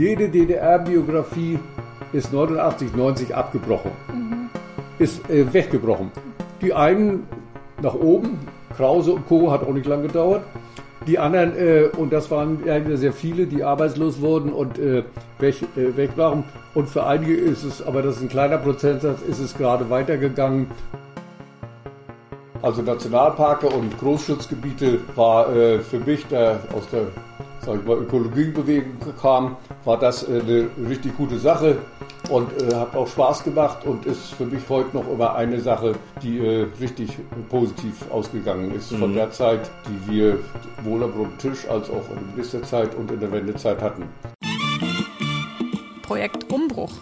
jede DDR-Biografie ist 89, 90 abgebrochen. Ist äh, weggebrochen. Die einen nach oben, Krause und Co. hat auch nicht lange gedauert. Die anderen, äh, und das waren ja sehr viele, die arbeitslos wurden und äh, weg, äh, weg waren. Und für einige ist es, aber das ist ein kleiner Prozentsatz, ist es gerade weitergegangen. Also Nationalparke und Großschutzgebiete war äh, für mich, der aus der sag ich mal, Ökologiebewegung kam, war das äh, eine richtig gute Sache und äh, hat auch Spaß gemacht und ist für mich heute noch immer eine Sache, die äh, richtig positiv ausgegangen ist von der Zeit, die wir wohl am runden Tisch als auch in der Ministerzeit und in der Wendezeit hatten. Projekt Umbruch.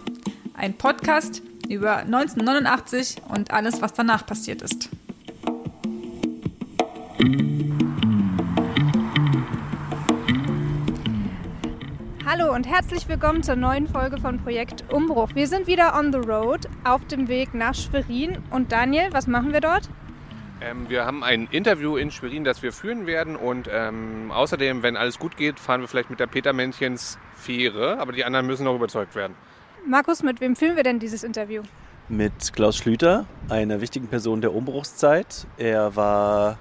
Ein Podcast über 1989 und alles, was danach passiert ist. Hallo und herzlich willkommen zur neuen Folge von Projekt Umbruch. Wir sind wieder on the road auf dem Weg nach Schwerin. Und Daniel, was machen wir dort? Ähm, wir haben ein Interview in Schwerin, das wir führen werden. Und ähm, außerdem, wenn alles gut geht, fahren wir vielleicht mit der Petermännchens Fähre. Aber die anderen müssen noch überzeugt werden. Markus, mit wem führen wir denn dieses Interview? Mit Klaus Schlüter, einer wichtigen Person der Umbruchszeit. Er war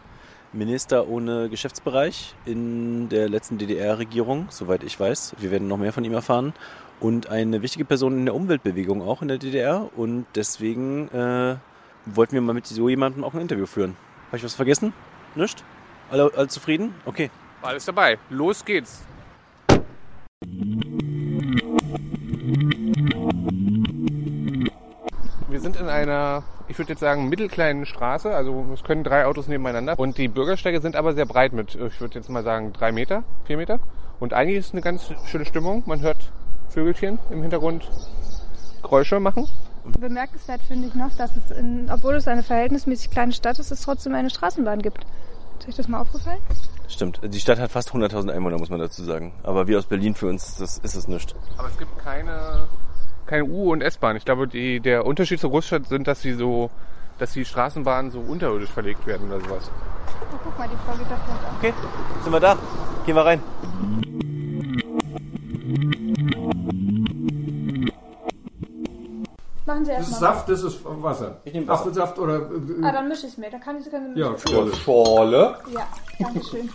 Minister ohne Geschäftsbereich in der letzten DDR-Regierung, soweit ich weiß. Wir werden noch mehr von ihm erfahren. Und eine wichtige Person in der Umweltbewegung auch in der DDR. Und deswegen äh, wollten wir mal mit so jemandem auch ein Interview führen. Habe ich was vergessen? Nicht? Alle, alle zufrieden? Okay. Alles dabei. Los geht's. Wir sind in einer, ich würde jetzt sagen, mittelkleinen Straße. Also es können drei Autos nebeneinander. Und die Bürgersteige sind aber sehr breit mit, ich würde jetzt mal sagen, drei Meter, vier Meter. Und eigentlich ist eine ganz schöne Stimmung. Man hört Vögelchen im Hintergrund Geräusche machen. Bemerkenswert finde ich noch, dass es, in, obwohl es eine verhältnismäßig kleine Stadt ist, es trotzdem eine Straßenbahn gibt. Ist euch das mal aufgefallen? Stimmt. Die Stadt hat fast 100.000 Einwohner, muss man dazu sagen. Aber wir aus Berlin, für uns das ist es nichts. Aber es gibt keine, keine U- und S-Bahn. Ich glaube, die, der Unterschied zur Großstadt sind, dass sie so, dass die Straßenbahnen so unterirdisch verlegt werden oder sowas. Oh, guck mal, die Frau geht da vielleicht auch. Okay, sind wir da? Gehen wir rein. Machen Sie Das ist. Saft, das ist Wasser. Ich nehm Wasser. Apfelsaft oder. Äh, Ah, dann mische ich es mir. Da kann ich können Sie ja, mischen. Schorle. Schorle. Ja, danke schön.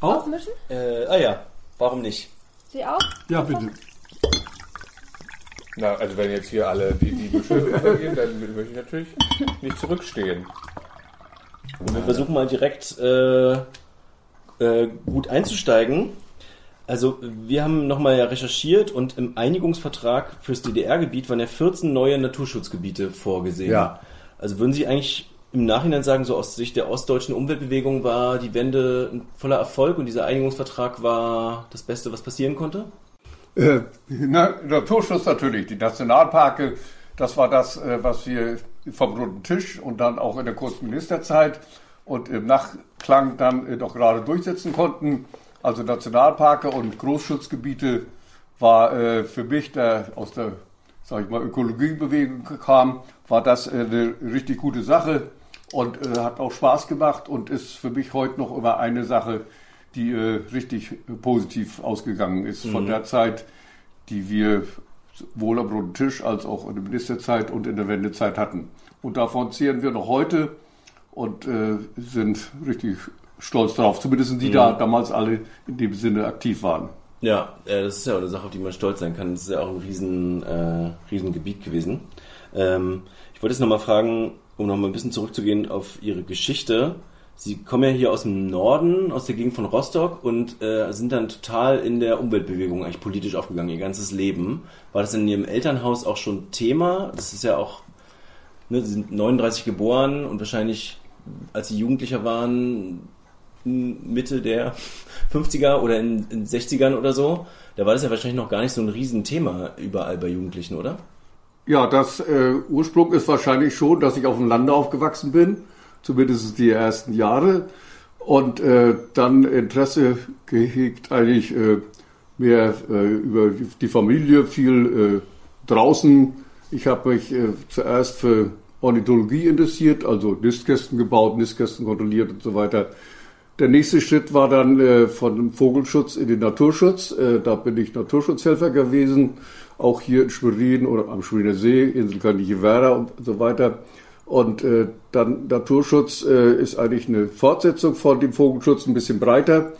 Auch? Aufmischen? Äh, ah ja, warum nicht? Sie auch? Ja, bitte. Na, also wenn jetzt hier alle die, die Beschwörung vergehen, dann möchte ich natürlich nicht zurückstehen. Wir versuchen mal direkt äh, äh, gut einzusteigen. Also wir haben nochmal ja recherchiert und im Einigungsvertrag fürs DDR-Gebiet waren ja 14 neue Naturschutzgebiete vorgesehen. Ja. Also würden Sie eigentlich im Nachhinein sagen, so aus Sicht der ostdeutschen Umweltbewegung war die Wende ein voller Erfolg und dieser Einigungsvertrag war das Beste, was passieren konnte? Äh, na, Naturschutz natürlich, die Nationalparke, das war das, äh, was wir vom runden Tisch und dann auch in der kurzen Ministerzeit und im Nachklang dann äh, doch gerade durchsetzen konnten. Also Nationalparke und Großschutzgebiete war äh, für mich, der aus der, sag ich mal, Ökologiebewegung kam, war das äh, eine richtig gute Sache und äh, hat auch Spaß gemacht und ist für mich heute noch immer eine Sache, die äh, richtig äh, positiv ausgegangen ist von der Zeit, die wir wohl am runden Tisch als auch in der Ministerzeit und in der Wendezeit hatten. Und davon zehren wir noch heute und äh, sind richtig stolz drauf. Zumindest die da damals alle in dem Sinne aktiv waren. Ja, äh, das ist ja auch eine Sache, auf die man stolz sein kann. Das ist ja auch ein riesen, äh, riesen Gebiet gewesen. Ähm, ich wollte jetzt nochmal fragen, um nochmal ein bisschen zurückzugehen auf Ihre Geschichte. Sie kommen ja hier aus dem Norden, aus der Gegend von Rostock und äh, sind dann total in der Umweltbewegung eigentlich politisch aufgegangen, Ihr ganzes Leben. War das in Ihrem Elternhaus auch schon Thema? Das ist ja auch, ne, Sie sind 39 geboren und wahrscheinlich, als Sie Jugendlicher waren, Mitte der 50er oder in, in 60ern oder so, da war das ja wahrscheinlich noch gar nicht so ein Riesenthema überall bei Jugendlichen, oder? Ja, das äh, Ursprung ist wahrscheinlich schon, dass ich auf dem Lande aufgewachsen bin, zumindest die ersten Jahre. Und äh, dann Interesse gehegt eigentlich äh, mehr äh, über die Familie, viel äh, draußen. Ich habe mich äh, zuerst für Ornithologie interessiert, also Nistkästen gebaut, Nistkästen kontrolliert und so weiter. Der nächste Schritt war dann äh, von Vogelschutz in den Naturschutz. Äh, da bin ich Naturschutzhelfer gewesen, auch hier in Schwerin oder am Schweriner See, Insel Kaninche Werder und so weiter. Und äh, dann Naturschutz äh, ist eigentlich eine Fortsetzung von dem Vogelschutz, ein bisschen breiter.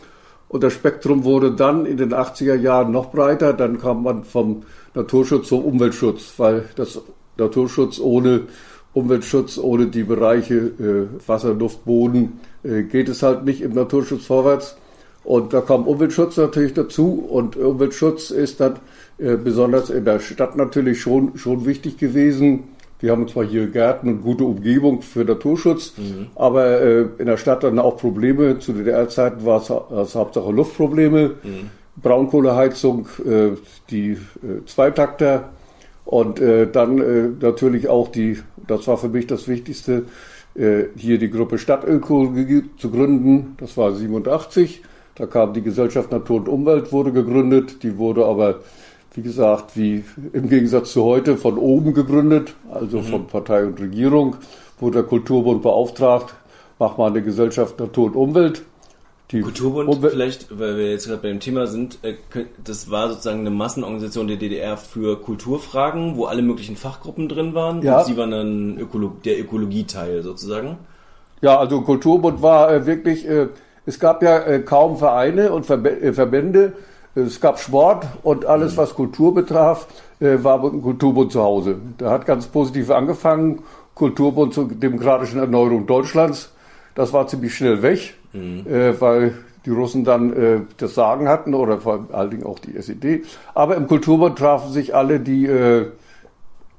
Und das Spektrum wurde dann in den 80er Jahren noch breiter. Dann kam man vom Naturschutz zum Umweltschutz, weil das Naturschutz ohne Umweltschutz, ohne die Bereiche äh, Wasser, Luft, Boden äh, geht es halt nicht im Naturschutz vorwärts. Und da kam Umweltschutz natürlich dazu. Und Umweltschutz ist dann äh, besonders in der Stadt natürlich schon, schon wichtig gewesen. Wir haben zwar hier Gärten und gute Umgebung für Naturschutz, mhm. aber äh, in der Stadt dann auch Probleme. Zu DDR-Zeiten war es Hauptsache Luftprobleme, mhm. Braunkohleheizung, äh, die äh, Zweitakter und äh, dann äh, natürlich auch die, das war für mich das Wichtigste, äh, hier die Gruppe Stadtökologie zu gründen. Das war 87. Da kam die Gesellschaft Natur und Umwelt, wurde gegründet. Die wurde aber, wie gesagt, wie im Gegensatz zu heute von oben gegründet, also mhm. von Partei und Regierung, wurde der Kulturbund beauftragt, mach mal eine Gesellschaft Natur und Umwelt. Die Kulturbund Umwelt vielleicht, weil wir jetzt gerade bei dem Thema sind, äh, das war sozusagen eine Massenorganisation der DDR für Kulturfragen, wo alle möglichen Fachgruppen drin waren. Ja. Und Sie waren dann Ökolo der Ökologieteil sozusagen. Ja, also Kulturbund war äh, wirklich, äh, es gab ja äh, kaum Vereine und äh, Verbände. Es gab Sport und alles, was Kultur betraf, äh, war im Kulturbund zu Hause. Da hat ganz positiv angefangen. Kulturbund zur demokratischen Erneuerung Deutschlands. Das war ziemlich schnell weg mhm. äh, weil die Russen dann äh, das Sagen hatten oder vor allen Dingen auch die SED. Aber im Kulturbund trafen sich alle, die äh,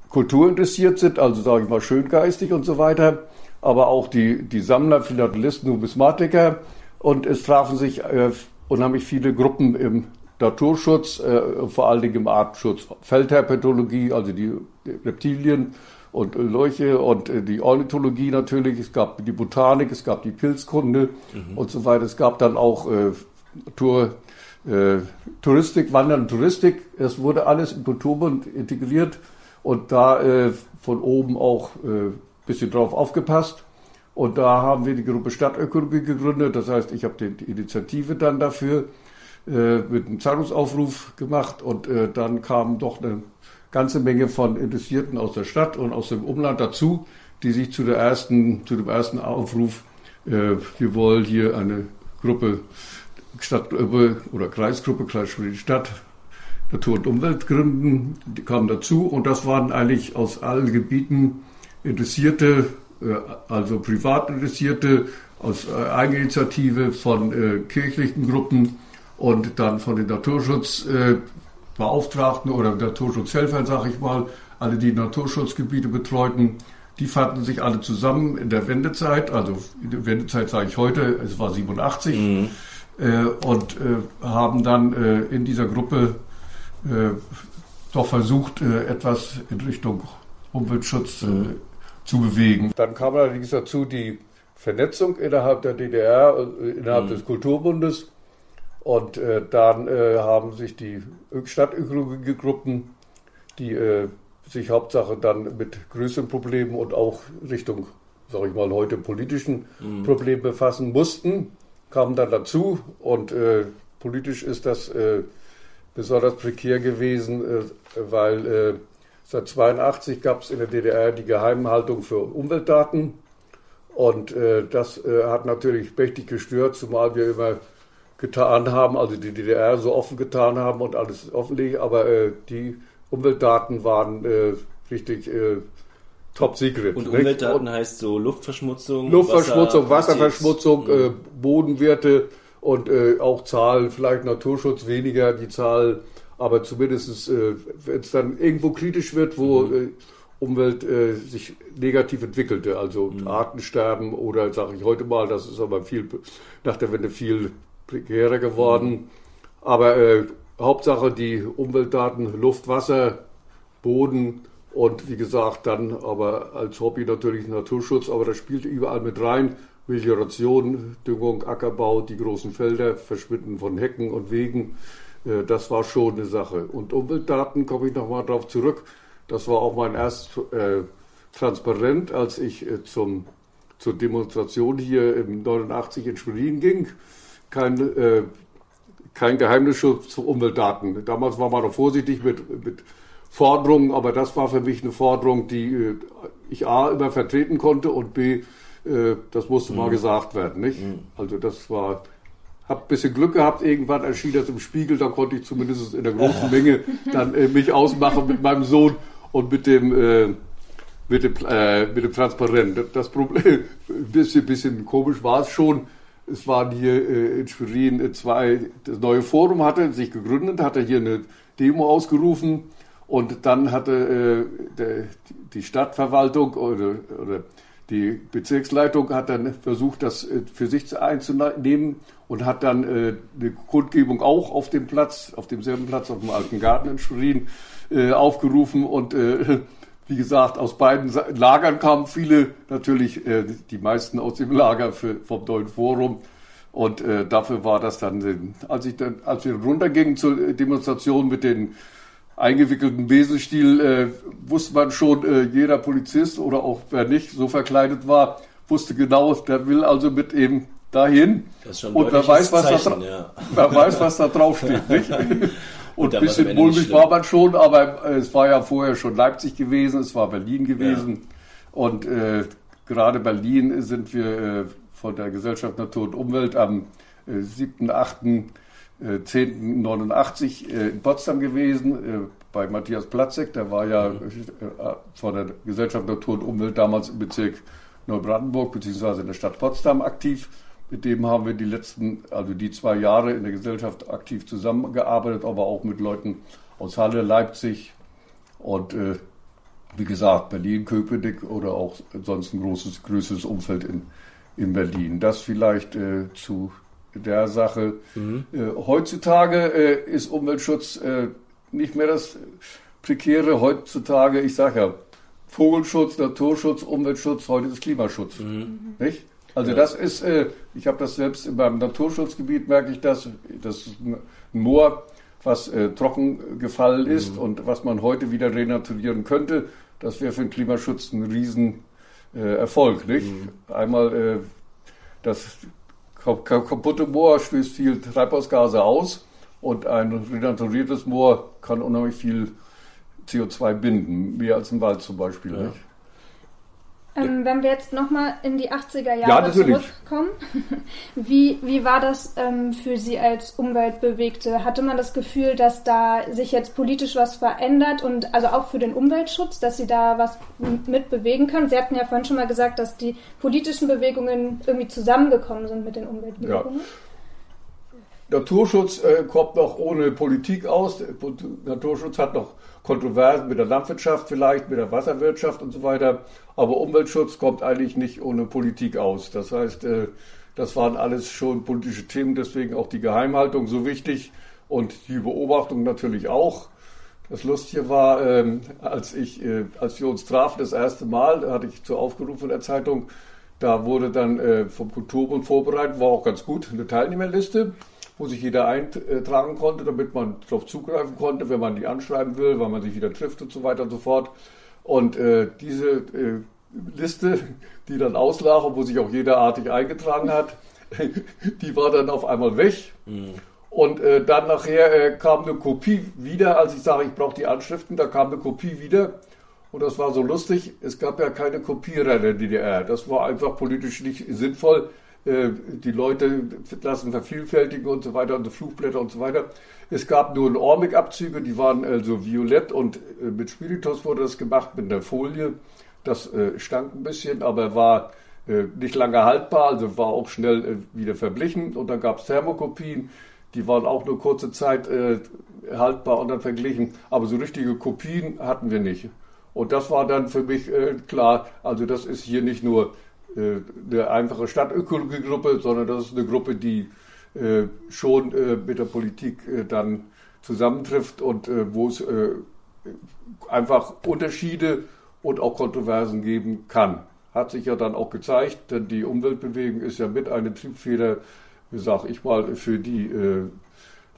Kultur interessiert sind, also sage ich mal schöngeistig und so weiter, aber auch die, die Sammler, Philatelisten, Numismatiker und es trafen sich äh, unheimlich viele Gruppen im Naturschutz, äh, vor allen Dingen im Artenschutz, Feldherpetologie, also die Reptilien, und Leuche und äh, die Ornithologie natürlich, es gab die Botanik, es gab die Pilzkunde mhm. und so weiter. Es gab dann auch äh, Tour, äh, Touristik, Wandern und Touristik. Es wurde alles im Kulturbund integriert und da äh, von oben auch äh, bisschen drauf aufgepasst. Und da haben wir die Gruppe Stadtökologie gegründet. Das heißt, ich habe die Initiative dann dafür äh, mit einem Zahlungsaufruf gemacht. Und äh, dann kam doch eine ganze Menge von Interessierten aus der Stadt und aus dem Umland dazu, die sich zu, der ersten, zu dem ersten Aufruf, äh, wir wollen hier eine Gruppe, Stadtgruppe oder Kreisgruppe, Kreis Stadt, Natur und Umwelt gründen, die kamen dazu. Und das waren eigentlich aus allen Gebieten Interessierte, äh, also privat Interessierte, aus äh, Eigeninitiative von äh, kirchlichen Gruppen und dann von den Naturschutz, äh, Beauftragten oder Naturschutzhelfern, sage ich mal, alle, die Naturschutzgebiete betreuten, die fanden sich alle zusammen in der Wendezeit, also in der Wendezeit sage ich heute, es war 87, mhm. äh, und äh, haben dann äh, in dieser Gruppe äh, doch versucht, äh, etwas in Richtung Umweltschutz äh, mhm. Zu bewegen. Dann kam allerdings dazu die Vernetzung innerhalb der DDR, innerhalb mhm. des Kulturbundes. Und äh, dann äh, haben sich die Stadtökologie-Gruppen, die äh, sich Hauptsache dann mit größeren Problemen und auch Richtung, sage ich mal, heute politischen mhm. Problemen befassen mussten, kamen dann dazu. Und äh, politisch ist das äh, besonders prekär gewesen, äh, weil seit 82 gab es in der DDR die Geheimhaltung für Umweltdaten. Und das hat natürlich mächtig gestört, zumal wir immer getan haben, also die DDR so offen getan haben und alles offenlegen, aber äh, die Umweltdaten waren äh, richtig äh, top secret. Und nicht? Umweltdaten und heißt so Luftverschmutzung, Luftverschmutzung, Wasser, Wasserverschmutzung, mhm. äh, Bodenwerte und äh, auch Zahlen, vielleicht Naturschutz weniger die Zahl, aber zumindest äh, wenn es dann irgendwo kritisch wird, wo mhm. äh, Umwelt äh, sich negativ entwickelte, also mhm. Artensterben oder sage ich heute mal, das ist aber viel nach der Wende viel prekärer geworden. Aber äh, Hauptsache die Umweltdaten, Luft, Wasser, Boden und wie gesagt dann aber als Hobby natürlich Naturschutz, aber das spielt überall mit rein. Melioration, Düngung, Ackerbau, die großen Felder, Verschwinden von Hecken und Wegen, das war schon eine Sache. Und Umweltdaten komme ich nochmal darauf zurück. Das war auch mein erstes äh, Transparent, als ich äh, zum zur Demonstration hier im 89 in Schwerin ging. Kein, äh, kein Geheimnisschutz zu Umweltdaten. Damals war man noch vorsichtig mit, mit Forderungen, aber das war für mich eine Forderung, die äh, ich A immer vertreten konnte und B, äh, das musste mhm. mal gesagt werden. Nicht? Mhm. Also das war habe ein bisschen Glück gehabt, irgendwann erschien das im Spiegel, da konnte ich zumindest in der großen Menge dann äh, mich ausmachen mit meinem Sohn und mit dem, äh, mit dem, äh, mit dem Transparent. Das Problem, ein bisschen, bisschen komisch war es schon. Es waren hier äh, in Schwerin äh, zwei, das neue Forum hatte sich gegründet, hatte hier eine Demo ausgerufen und dann hatte äh, der, die Stadtverwaltung oder, oder die Bezirksleitung hat dann versucht, das äh, für sich einzunehmen und hat dann äh, eine Kundgebung auch auf dem Platz, auf demselben Platz, auf dem Alten Garten in Schwerin äh, aufgerufen und wie gesagt, aus beiden Lagern kamen viele, natürlich die meisten aus dem Lager vom neuen Forum. Und dafür war das dann, als, ich dann, als wir runtergingen zur Demonstration mit den eingewickelten Besenstiel äh, wusste man schon, äh, jeder Polizist oder auch wer nicht so verkleidet war, wusste genau, der will also mit eben dahin. und wer weiß, was Zeichen, da, ja. wer weiß, was da drauf steht. Nicht? Und ein bisschen mulmig war man schon, aber äh, es war ja vorher schon Leipzig gewesen, es war Berlin gewesen. Ja. Und äh, gerade Berlin sind wir äh, von der Gesellschaft Natur und Umwelt am äh, 7., 8., 1089 äh, in Potsdam gewesen, äh, bei Matthias Platzek, der war ja mhm. äh, von der Gesellschaft Natur und Umwelt damals im Bezirk Neubrandenburg bzw. in der Stadt Potsdam aktiv. Mit dem haben wir die letzten, also die zwei Jahre in der Gesellschaft aktiv zusammengearbeitet, aber auch mit Leuten aus Halle, Leipzig und äh, wie gesagt Berlin, Köpenick oder auch sonst ein großes, größeres Umfeld in, in Berlin. Das vielleicht äh, zu der Sache. Mhm. Äh, heutzutage äh, ist Umweltschutz äh, nicht mehr das Prekäre. Heutzutage, ich sage ja, Vogelschutz, Naturschutz, Umweltschutz, heute ist Klimaschutz. Mhm. Nicht? Also ja. das ist, äh, ich habe das selbst in meinem Naturschutzgebiet, merke ich das, das ist ein Moor, was äh, trocken gefallen ist mhm. und was man heute wieder renaturieren könnte. Das wäre für den Klimaschutz ein Riesenerfolg. Äh, nicht? Mhm. Einmal das kaputte Moor stößt viel Treibhausgase aus und ein renaturiertes Moor kann unheimlich viel CO2 binden, mehr als ein Wald zum Beispiel. Ja. Ähm, wenn wir jetzt nochmal in die 80er Jahre ja, zurückkommen, wie, wie war das ähm, für Sie als Umweltbewegte? Hatte man das Gefühl, dass da sich jetzt politisch was verändert und also auch für den Umweltschutz, dass Sie da was mit bewegen können? Sie hatten ja vorhin schon mal gesagt, dass die politischen Bewegungen irgendwie zusammengekommen sind mit den Umweltbewegungen. Ja. Naturschutz äh, kommt noch ohne Politik aus. Naturschutz hat noch Kontroversen mit der Landwirtschaft vielleicht, mit der Wasserwirtschaft und so weiter. Aber Umweltschutz kommt eigentlich nicht ohne Politik aus. Das heißt, äh, das waren alles schon politische Themen, deswegen auch die Geheimhaltung so wichtig und die Beobachtung natürlich auch. Das Lustige war, ähm, als ich, äh, als wir uns trafen das erste Mal, da hatte ich zu aufgerufen in der Zeitung, da wurde dann äh, vom Kulturbund vorbereitet, war auch ganz gut, eine Teilnehmerliste wo sich jeder eintragen konnte, damit man darauf zugreifen konnte, wenn man die anschreiben will, weil man sich wieder trifft und so weiter und so fort. Und äh, diese äh, Liste, die dann auslag und wo sich auch jeder artig eingetragen hat, die war dann auf einmal weg. Mhm. Und äh, dann nachher äh, kam eine Kopie wieder, als ich sage, ich brauche die Anschriften, da kam eine Kopie wieder. Und das war so lustig, es gab ja keine Kopierer in der DDR. Das war einfach politisch nicht sinnvoll. Äh, die Leute lassen vervielfältigen und so weiter und so Flugblätter und so weiter. Es gab nur Ormig-Abzüge, die waren also violett und äh, mit Spiritus wurde das gemacht, mit einer Folie. Das äh, stank ein bisschen, aber war nicht lange haltbar, also war auch schnell wieder verblichen. Und dann gab es Thermokopien, die waren auch nur kurze Zeit haltbar und dann verglichen. Aber so richtige Kopien hatten wir nicht. Und das war dann für mich klar, also das ist hier nicht nur eine einfache Stadtökologie-Gruppe, sondern das ist eine Gruppe, die äh, schon äh, mit der Politik dann zusammentrifft und wo es einfach Unterschiede und auch Kontroversen geben kann. Hat sich ja dann auch gezeigt, denn die Umweltbewegung ist ja mit eine Triebfeder, sag ich mal, für die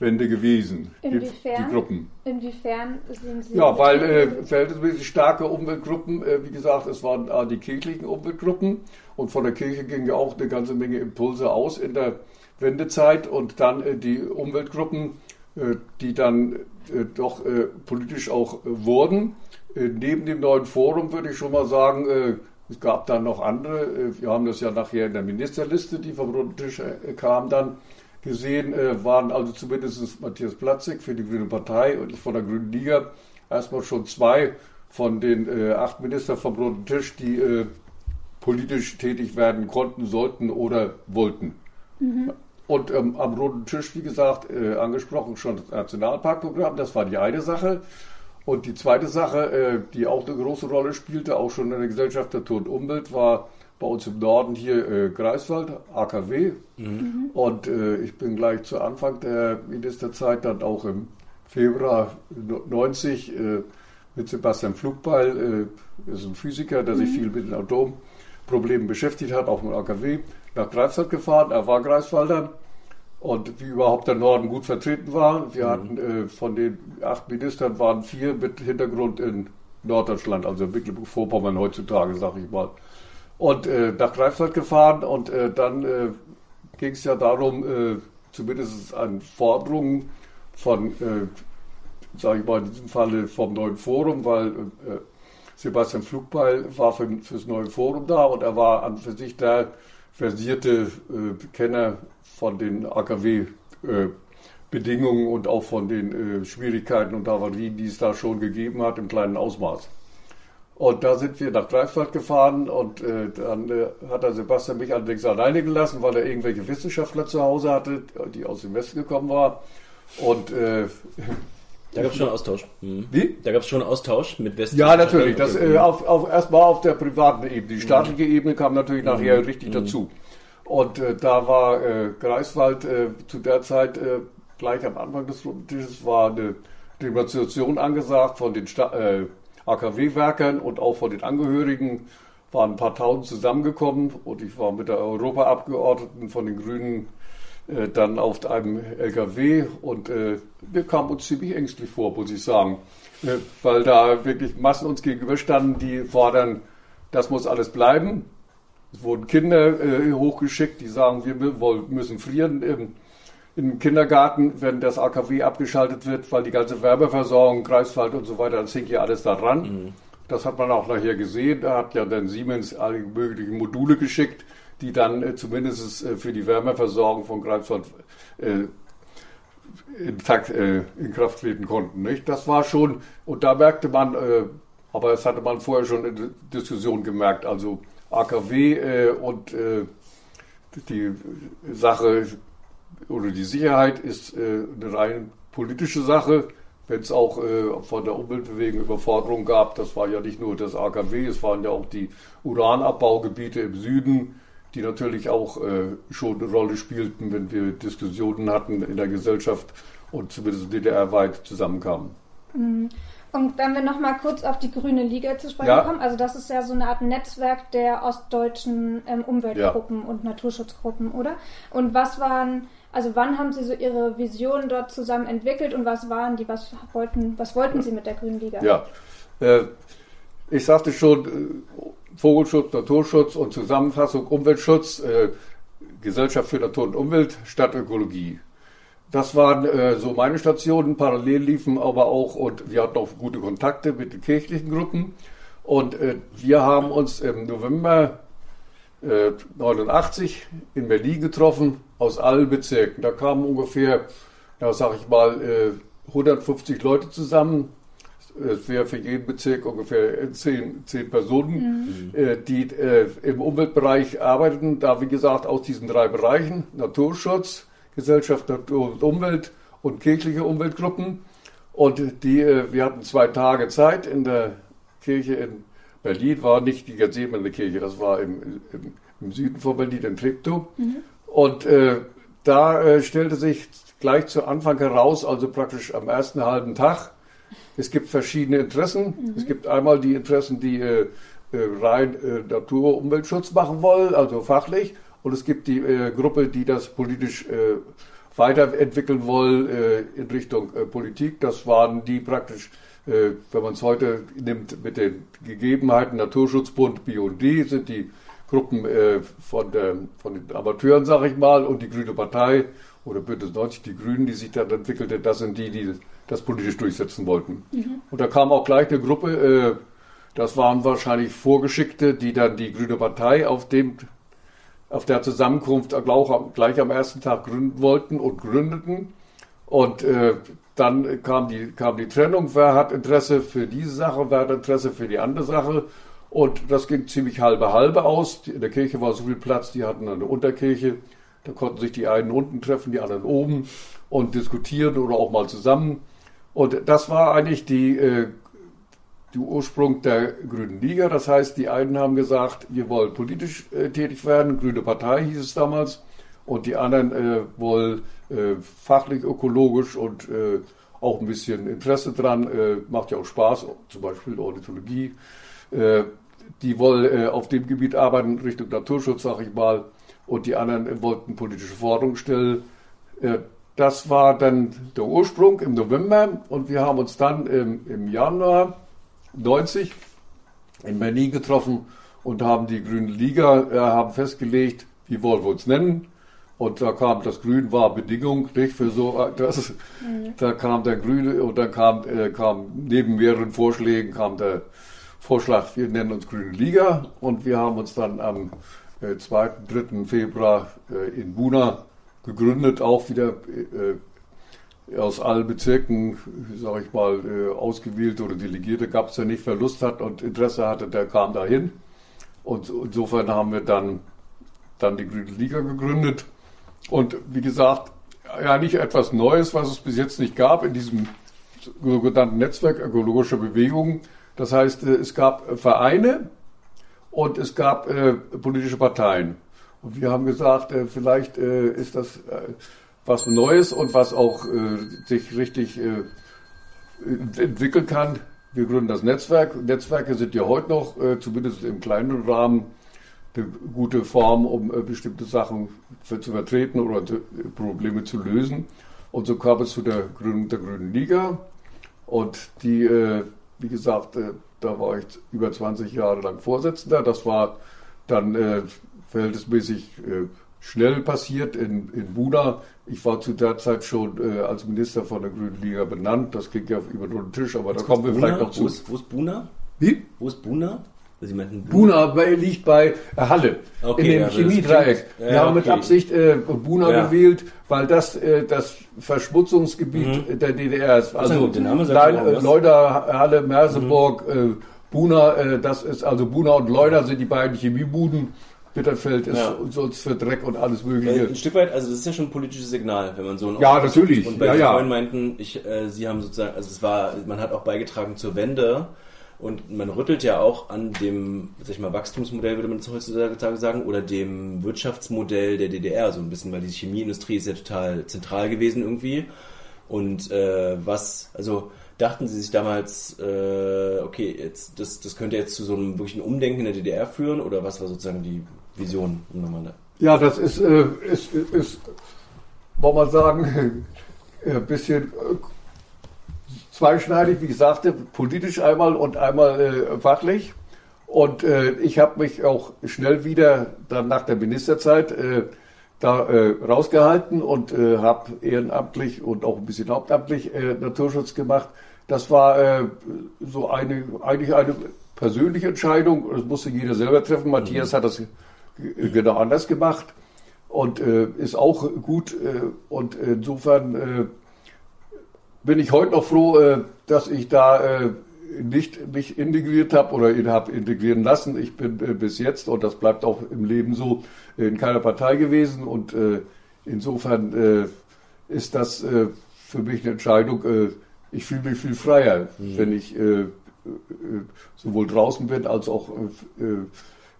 Wende gewesen. Inwiefern? Die, Gruppen. Inwiefern sind sie? Ja, weil äh, verhältnismäßig starke Umweltgruppen, äh, wie gesagt, es waren äh, die kirchlichen Umweltgruppen und von der Kirche ging ja auch eine ganze Menge Impulse aus in der Wendezeit und dann äh, die Umweltgruppen, äh, die dann äh, doch politisch auch wurden. neben dem neuen Forum würde ich schon mal sagen, es gab dann noch andere. Wir haben das ja nachher in der Ministerliste, die vom runden Tisch kam, dann gesehen, äh, waren also zumindest Matthias Platzig für die Grüne Partei und von der Grünen Liga erstmal schon zwei von den äh, acht Ministern vom Roten Tisch, die äh, politisch tätig werden konnten, sollten oder wollten. Mhm. Und ähm, am Roten Tisch, wie gesagt, äh, angesprochen schon das Nationalparkprogramm, das war die eine Sache. Und die zweite Sache, äh, die auch eine große Rolle spielte, auch schon in der Gesellschaft Natur und Umwelt, war bei uns im Norden hier äh, Greifswald, AKW. Mhm. Und äh, ich bin gleich zu Anfang der Ministerzeit dann auch im Februar 90 äh, mit Sebastian Flugbeil, äh, ist ein Physiker, der mhm. sich viel mit den Atomproblemen beschäftigt hat, auch mit AKW, nach Greifswald gefahren. Er war Greifswalder und wie überhaupt der Norden gut vertreten war. Wir mhm. hatten äh, von den acht Ministern waren vier mit Hintergrund in Norddeutschland, also Mecklenburg-Vorpommern heutzutage, sag ich mal und äh, nach Greifswald gefahren und äh, dann äh, ging es ja darum, äh, zumindest an Forderungen von, äh, sage ich mal in diesem Falle vom neuen Forum, weil äh, Sebastian Flugbeil war für, das neue Forum da und er war an für sich der versierte Kenner von den AKW Bedingungen und auch von den Schwierigkeiten und Havarien, die es da schon gegeben hat im kleinen Ausmaß. Und da sind wir nach Greifswald gefahren und äh, dann äh, hat der Sebastian mich allerdings alleine gelassen, weil er irgendwelche Wissenschaftler zu Hause hatte, die aus dem Westen gekommen waren. Und äh, da gab es schon Austausch. Mhm. Wie? Da gab es schon Austausch mit Westen. Ja, natürlich. Das, äh, auf, auf, erstmal auf der privaten Ebene. Die staatliche mhm. Ebene kam natürlich mhm. nachher richtig mhm. dazu. Und äh, da war äh, Greifswald äh, zu der Zeit äh, gleich am Anfang des Tisches war eine Demonstration angesagt von den Sta äh, AKW-Werkern und auch von den Angehörigen waren ein paar Tausend zusammengekommen und ich war mit der Europaabgeordneten von den Grünen äh, dann auf einem LKW und äh, wir kamen uns ziemlich ängstlich vor, muss ich sagen, äh, weil da wirklich Massen uns gegenüberstanden, die fordern, das muss alles bleiben. Es wurden Kinder äh, hochgeschickt, die sagen, wir müssen frieren. Im Kindergarten, wenn das AKW abgeschaltet wird, weil die ganze Wärmeversorgung, Greifswald und so weiter, das hängt ja alles daran. Mhm. Das hat man auch nachher gesehen. Da hat ja dann Siemens alle möglichen Module geschickt, die dann äh, zumindest äh, für die Wärmeversorgung von Greifswald äh, in, Takt, äh, in Kraft treten konnten. Nicht? Das war schon, und da merkte man, äh, aber das hatte man vorher schon in der Diskussion gemerkt, also AKW äh, und die Sache oder die Sicherheit ist äh, eine rein politische Sache. Wenn es auch äh, von der Umweltbewegung Überforderung gab, das war ja nicht nur das AKW, es waren ja auch die Uranabbaugebiete im Süden, die natürlich auch äh, schon eine Rolle spielten, wenn wir Diskussionen hatten in der Gesellschaft und zumindest DDR-weit zusammenkamen. Mhm. Und wenn wir nochmal kurz auf die Grüne Liga zu sprechen ja. kommen, also das ist ja so eine Art Netzwerk der ostdeutschen ähm, Umweltgruppen ja. und Naturschutzgruppen, oder? Und was waren also wann haben Sie so Ihre Vision dort zusammen entwickelt und was waren die, was wollten, was wollten Sie mit der Grünen Liga? Ja, äh, ich sagte schon, äh, Vogelschutz, Naturschutz und Zusammenfassung Umweltschutz, äh, Gesellschaft für Natur und Umwelt, Stadtökologie. Das waren äh, so meine Stationen, parallel liefen aber auch und wir hatten auch gute Kontakte mit den kirchlichen Gruppen. Und äh, wir haben uns im November 89 äh, in Berlin getroffen, aus allen Bezirken. Da kamen ungefähr, ja, sag ich mal, 150 äh, Leute zusammen. Es wäre für jeden Bezirk ungefähr 10, 10 Personen, mhm. Äh, die im Umweltbereich arbeiteten. Da, wie gesagt, aus diesen drei Bereichen, Naturschutz, Gesellschaft Natur und Umwelt und kirchliche Umweltgruppen. Und die, wir hatten zwei Tage Zeit in der Kirche in Berlin war nicht die Gethsemane Kirche, das war im, im, im, Süden von Berlin, in Treptow. Mhm. Und äh, da äh, stellte sich gleich zu Anfang heraus, also praktisch am ersten halben Tag, es gibt verschiedene Interessen. Mhm. Es gibt einmal die Interessen, die äh, äh rein äh, Natur- und Umweltschutz machen wollen, also fachlich. Und es gibt die äh, Gruppe, die das politisch weiterentwickeln wollen äh, in Richtung äh, Politik. Das waren die praktisch, äh, wenn man es heute nimmt, mit den Gegebenheiten Naturschutzbund, BUND, sind die Gruppen äh, von, der, von den Amateuren, sage ich mal, und die Grüne Partei oder Bündnis 90, die Grünen, die sich dann entwickelte, das sind die, die das politisch durchsetzen wollten. Mhm. Und da kam auch gleich eine Gruppe, äh, das waren wahrscheinlich Vorgeschickte, die dann die Grüne Partei auf dem auf der Zusammenkunft gleich am ersten Tag gründen wollten und gründeten. Und äh, dann kam die, kam die Trennung, wer hat Interesse für diese Sache, wer hat Interesse für die andere Sache. Und das ging ziemlich halbe halbe aus. In der Kirche war so viel Platz, die hatten eine Unterkirche. Da konnten sich die einen unten treffen, die anderen oben und diskutieren oder auch mal zusammen. Und das war eigentlich die äh, der Ursprung der Grünen Liga. Das heißt, die einen haben gesagt, wir wollen politisch äh, tätig werden, Grüne Partei hieß es damals, und die anderen äh, wollen äh, fachlich, ökologisch und äh, auch ein bisschen Interesse dran, äh, macht ja auch Spaß, zum Beispiel Ornithologie. Äh, die wollen auf dem Gebiet arbeiten, Richtung Naturschutz, sag ich mal, und die anderen wollten politische Forderungen stellen. das war dann der Ursprung im November und wir haben uns dann im, im Januar 90 in Berlin getroffen und haben die Grüne Liga äh, haben festgelegt, wie wollen wir uns nennen. Und da kam das Grün war Bedingung nicht für so äh, das. Mhm. Da kam der Grüne und dann kam, äh, kam neben mehreren Vorschlägen kam der Vorschlag, wir nennen uns Grüne Liga und wir haben uns dann am äh, 2. 3. Februar äh, in Buna gegründet, auch wieder äh, aus allen Bezirken, sage ich mal, äh, ausgewählte oder Delegierte gab es ja nicht, wer Lust hat und Interesse hatte, der kam dahin. Und insofern haben wir dann, dann die Grüne Liga gegründet. Und wie gesagt, ja nicht etwas Neues, was es bis jetzt nicht gab in diesem sogenannten Netzwerk ökologischer Bewegungen. Das heißt, äh, es gab Vereine und es gab äh, politische Parteien. Und wir haben gesagt, äh, vielleicht äh, ist das äh, was Neues und was auch äh, sich richtig äh, entwickeln kann. Wir gründen das Netzwerk. Netzwerke sind ja heute noch, äh, zumindest im kleinen Rahmen, eine gute Form, um äh, bestimmte Sachen zu vertreten oder Probleme zu lösen. Und so kam es zu der Gründung der Grünen Liga. Und die, äh, wie gesagt, äh, da war ich über 20 Jahre lang Vorsitzender. Das war dann verhältnismäßig schnell passiert in, in Buda. Ich war zu der Zeit schon äh, als Minister von der Grünen Liga benannt. Das ging ja über den Tisch, aber da kommen wir Buna? vielleicht noch zu. Wo ist, wo ist Buna? Wie? Wo ist Buna? Sie meinten Buna, Buna liegt bei äh, Halle okay, in dem ja, Chemiedreieck. Ja, wir haben okay. mit Absicht äh, Buna ja. gewählt, weil das äh, das Verschmutzungsgebiet mhm. der DDR ist. Also Lein, Leuder, Halle, Merseburg, mhm. äh, Buna, äh, das ist also Buna und Leuder sind die beiden Chemiebuden Bitterfeld ist ja. sonst für Dreck und alles Mögliche. Ein Stück weit, also das ist ja schon ein politisches Signal, wenn man so ein Ja, natürlich. Und bei ja, ja. vorhin meinten, ich, äh, Sie haben sozusagen, also es war, man hat auch beigetragen zur Wende und man rüttelt ja auch an dem, sag ich mal, Wachstumsmodell, würde man jetzt heutzutage sagen, oder dem Wirtschaftsmodell der DDR so ein bisschen, weil die Chemieindustrie ist ja total zentral gewesen irgendwie. Und äh, was, also dachten Sie sich damals, äh, okay, jetzt das, das könnte jetzt zu so einem wirklichen Umdenken in der DDR führen oder was war sozusagen die Vision untereinander? Ja, das ist, äh, ist, ist, ist wollen wir sagen, ein bisschen äh, zweischneidig, wie gesagt, politisch einmal und einmal äh, fachlich. Und äh, ich habe mich auch schnell wieder dann nach der Ministerzeit äh, da äh, rausgehalten und äh, habe ehrenamtlich und auch ein bisschen hauptamtlich äh, Naturschutz gemacht. Das war äh, so eine eigentlich eine persönliche Entscheidung. Das musste jeder selber treffen. Matthias mhm. hat das genau anders gemacht und äh, ist auch gut. Äh, und insofern äh, bin ich heute noch froh, äh, dass ich da äh, nicht mich integriert habe oder ihn habe integrieren lassen. Ich bin äh, bis jetzt, und das bleibt auch im Leben so, in keiner Partei gewesen. Und insofern ist das für mich eine Entscheidung. ich fühle mich viel freier, mhm. wenn ich sowohl draußen bin als auch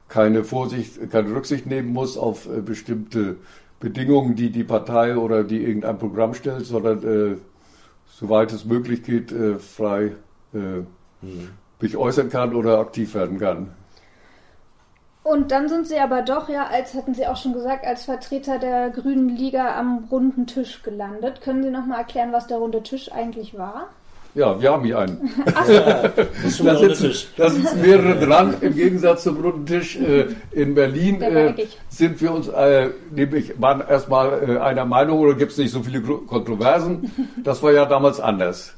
keine Vorsicht, keine Rücksicht nehmen muss auf bestimmte Bedingungen, die die Partei oder die irgendein Programm stellt, sondern soweit es möglich geht, äh, frei äh, mhm. mich äußern kann oder aktiv werden kann. Und dann sind Sie aber doch, ja, als hatten Sie auch schon gesagt, als Vertreter der Grünen Liga am runden Tisch gelandet. Können Sie noch mal erklären, was der runde Tisch eigentlich war? Ja, wir haben hier einen. Ach, das ist da, sitzen, da sitzen mehrere dran. Im Gegensatz zum runden Tisch äh, in Berlin äh, sind wir uns äh, nämlich waren erstmal äh, einer Meinung oder gibt es nicht so viele Kontroversen. Das war ja damals anders.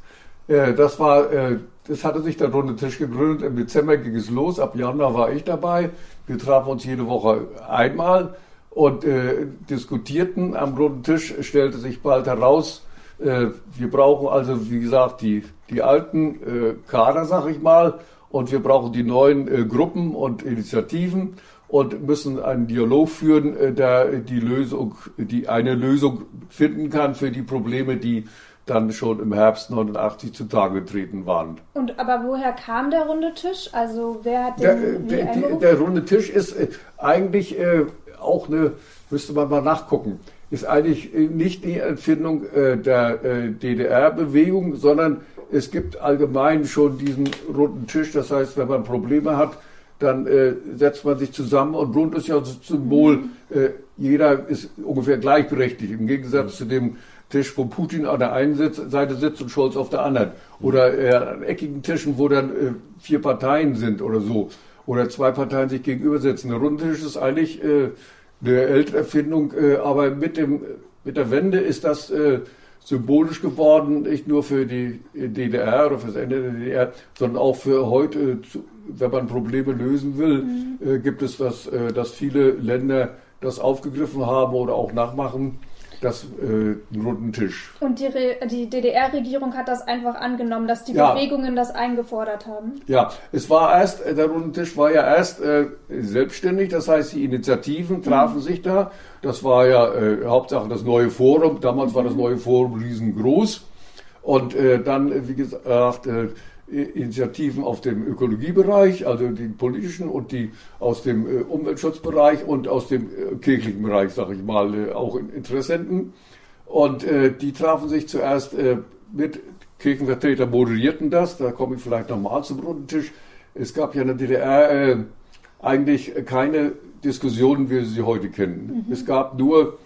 Äh, das war, äh, das hatte sich der runde Tisch gegründet. Im Dezember ging es los. Ab Januar war ich dabei. Wir trafen uns jede Woche einmal und äh, diskutierten am runden Tisch. Stellte sich bald heraus, äh, wir brauchen also, wie gesagt, die, die alten äh, Kader, sag ich mal, und wir brauchen die neuen äh, Gruppen und Initiativen und müssen einen Dialog führen, äh, der die Lösung, die eine Lösung finden kann für die Probleme, die dann schon im Herbst 89 zutage getreten waren. Und aber woher kam der runde Tisch? Also wer hat den der, der, der, der runde Tisch ist äh, eigentlich äh, auch eine, müsste man mal nachgucken, ist eigentlich äh, nicht die Erfindung äh, der äh, DDR-Bewegung, sondern es gibt allgemein schon diesen runden Tisch. Das heißt, wenn man Probleme hat, dann äh, setzt man sich zusammen und rund ist ja das Symbol, äh, jeder ist ungefähr gleichberechtigt, im Gegensatz zu dem Tisch, wo Putin an der einen Seite sitzt und Scholz auf der anderen. Oder äh, an eckigen Tischen, wo dann vier Parteien sind oder so. Oder zwei Parteien sich gegenüber sitzen. Der Rundtisch ist eigentlich eine ältere Erfindung, äh, aber mit, dem, mit der Wende ist das äh, symbolisch geworden, nicht nur für die DDR oder für das Ende der DDR, sondern auch für heute, wenn man Probleme lösen will, mhm. Äh, gibt es das, dass viele Länder das aufgegriffen haben oder auch nachmachen das äh, runden Tisch. Und die, die DDR-Regierung hat das einfach angenommen, dass die ja. Bewegungen das eingefordert haben? Ja, es war erst, äh, der runde Tisch war ja erst äh, selbstständig, das heißt, die Initiativen trafen mhm. sich da. Das war ja äh, Hauptsache das neue Forum. Damals mhm. war das mhm. neue Forum riesengroß. Und äh, dann, wie gesagt, äh, Initiativen auf dem Ökologiebereich, also die politischen und die aus dem äh, Umweltschutzbereich und aus dem äh, kirchlichen Bereich, sage ich mal, äh, auch Interessenten. Und die trafen sich zuerst mit Kirchenvertreter, moderierten das, da komme ich vielleicht nochmal zum runden Tisch. Es gab ja in der DDR eigentlich keine Diskussionen, wie wir sie heute kennen. Mhm. Es gab nur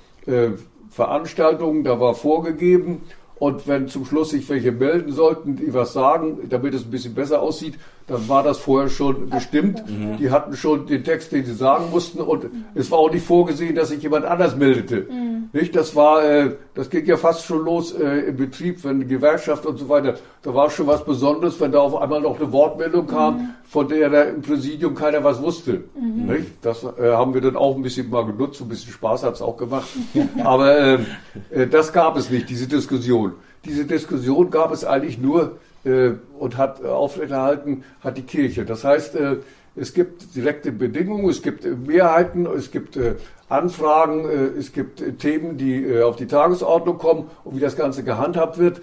Veranstaltungen, da war vorgegeben und wenn zum Schluss sich welche melden sollten, die was sagen, damit es ein bisschen besser aussieht, dann war das vorher schon bestimmt. Mhm. Die hatten schon den Text, den sie sagen mussten und es war auch nicht vorgesehen, dass sich jemand anders meldete. Mhm. Nicht? Das war, äh, das ging ja fast schon los äh, im Betrieb, wenn die Gewerkschaft und so weiter. Da war schon was Besonderes, wenn da auf einmal noch eine Wortmeldung kam, mhm. von der da im Präsidium keiner was wusste. Mhm. Nicht? Das äh, haben wir dann auch ein bisschen mal genutzt, ein bisschen Spaß hat es auch gemacht. Aber ähm, äh, das gab es nicht, diese Diskussion. Diese Diskussion gab es eigentlich nur äh, und hat aufrechterhalten hat die Kirche. Das heißt, äh, es gibt direkte Bedingungen, es gibt Mehrheiten, es gibt äh, Anfragen, äh, es gibt äh, Themen, die äh, auf die Tagesordnung kommen und wie das Ganze gehandhabt wird,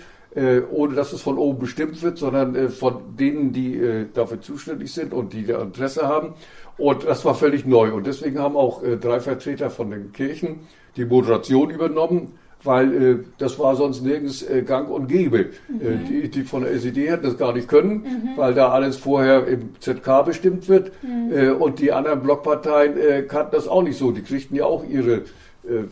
ohne dass es von oben bestimmt wird, sondern von denen, die dafür zuständig sind und die Interesse haben. Und das war völlig neu. Und deswegen haben auch drei Vertreter von den Kirchen die Moderation übernommen weil äh, das war sonst nirgends äh, gang und gäbe. Äh, mhm. Äh, die, die von der SED hätten das gar nicht können, mhm. weil da alles vorher im ZK bestimmt wird mhm. äh, und die anderen Blockparteien äh, kannten das auch nicht so. Die kriegten ja auch ihre äh,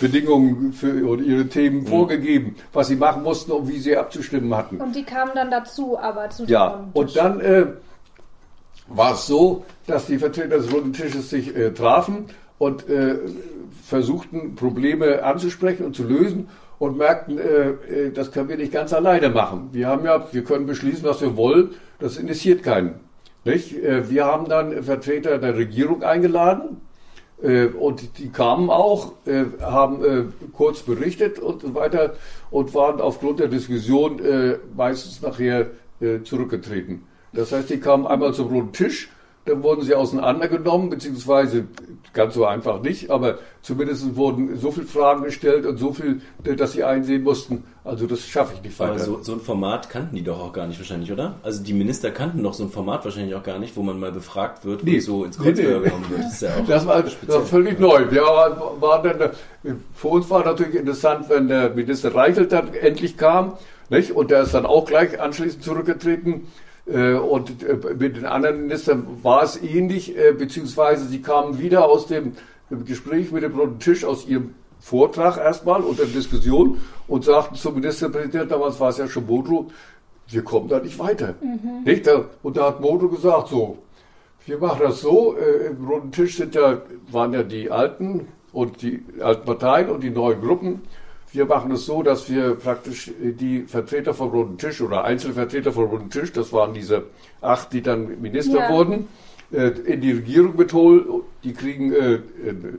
Bedingungen für oder ihre Themen mhm. vorgegeben, was sie machen mussten und wie sie abzustimmen hatten. Und die kamen dann dazu, aber zu Ja, und dann äh, war es so, dass die Vertreter des Runden Tisches sich äh, trafen und äh, versuchten, Probleme anzusprechen und zu lösen und merkten, äh, äh, das können wir nicht ganz alleine machen. Wir haben ja, wir können beschließen, was wir wollen, das interessiert keinen. Nicht? Äh, wir haben dann Vertreter der Regierung eingeladen äh, und die kamen auch, äh, haben äh, kurz berichtet und so weiter und waren aufgrund der Diskussion meistens nachher zurückgetreten. Das heißt, die kamen einmal zum roten Tisch dann wurden sie auseinandergenommen, beziehungsweise ganz so einfach nicht, aber zumindest wurden so viele Fragen gestellt und so viel, dass sie einsehen mussten, also das schaffe ich nicht weiter. Aber so, so, ein Format kannten die doch auch gar nicht wahrscheinlich, oder? Also die Minister kannten doch so ein Format wahrscheinlich auch gar nicht, wo man mal befragt wird nee, und so ins Kreuzfeuer nee, genommen wird. Das, ist ja auch das war, das war völlig neu. Wir waren dann, für uns war natürlich interessant, wenn der Minister Reichelt dann endlich kam, nicht? und der ist dann auch gleich anschließend zurückgetreten und äh, mit den anderen Ministern war es ähnlich, äh, beziehungsweise sie kamen wieder aus dem Gespräch mit dem runden Tisch, aus ihrem Vortrag erstmal und der Diskussion und sagten zum Ministerpräsidenten, damals war es ja schon Modrow, wir kommen da nicht weiter. Mhm. Nicht? Und da hat Modrow gesagt, so, wir machen das so, im runden Tisch sind ja, waren ja die Alten und die alten Parteien und die neuen Gruppen. Wir machen es so, dass wir praktisch die Vertreter vom Runden Tisch oder Einzelvertreter vom Runden Tisch, das waren diese acht, die dann Minister ja. wurden, äh, in die Regierung mitholen. Die kriegen äh,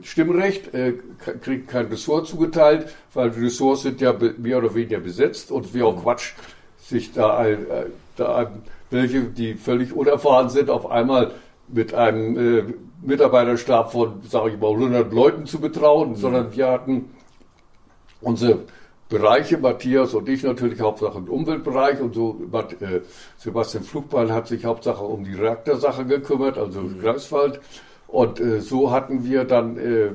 Stimmrecht, äh, kriegen kein Ressort zugeteilt, weil die Ressorts sind ja mehr oder weniger besetzt und wie auch Quatsch, sich da, ein, da welche, die völlig unerfahren sind, auf einmal mit einem Mitarbeiterstab von, sage ich mal, 100 Leuten zu betrauen, mhm. sondern wir hatten unsere Bereiche, Matthias und ich natürlich Hauptsache im Umweltbereich und so. Äh, Sebastian Flugbeil hat sich Hauptsache um die Reaktorsache gekümmert, also mhm. Greifswald. Und äh, so hatten wir dann, äh,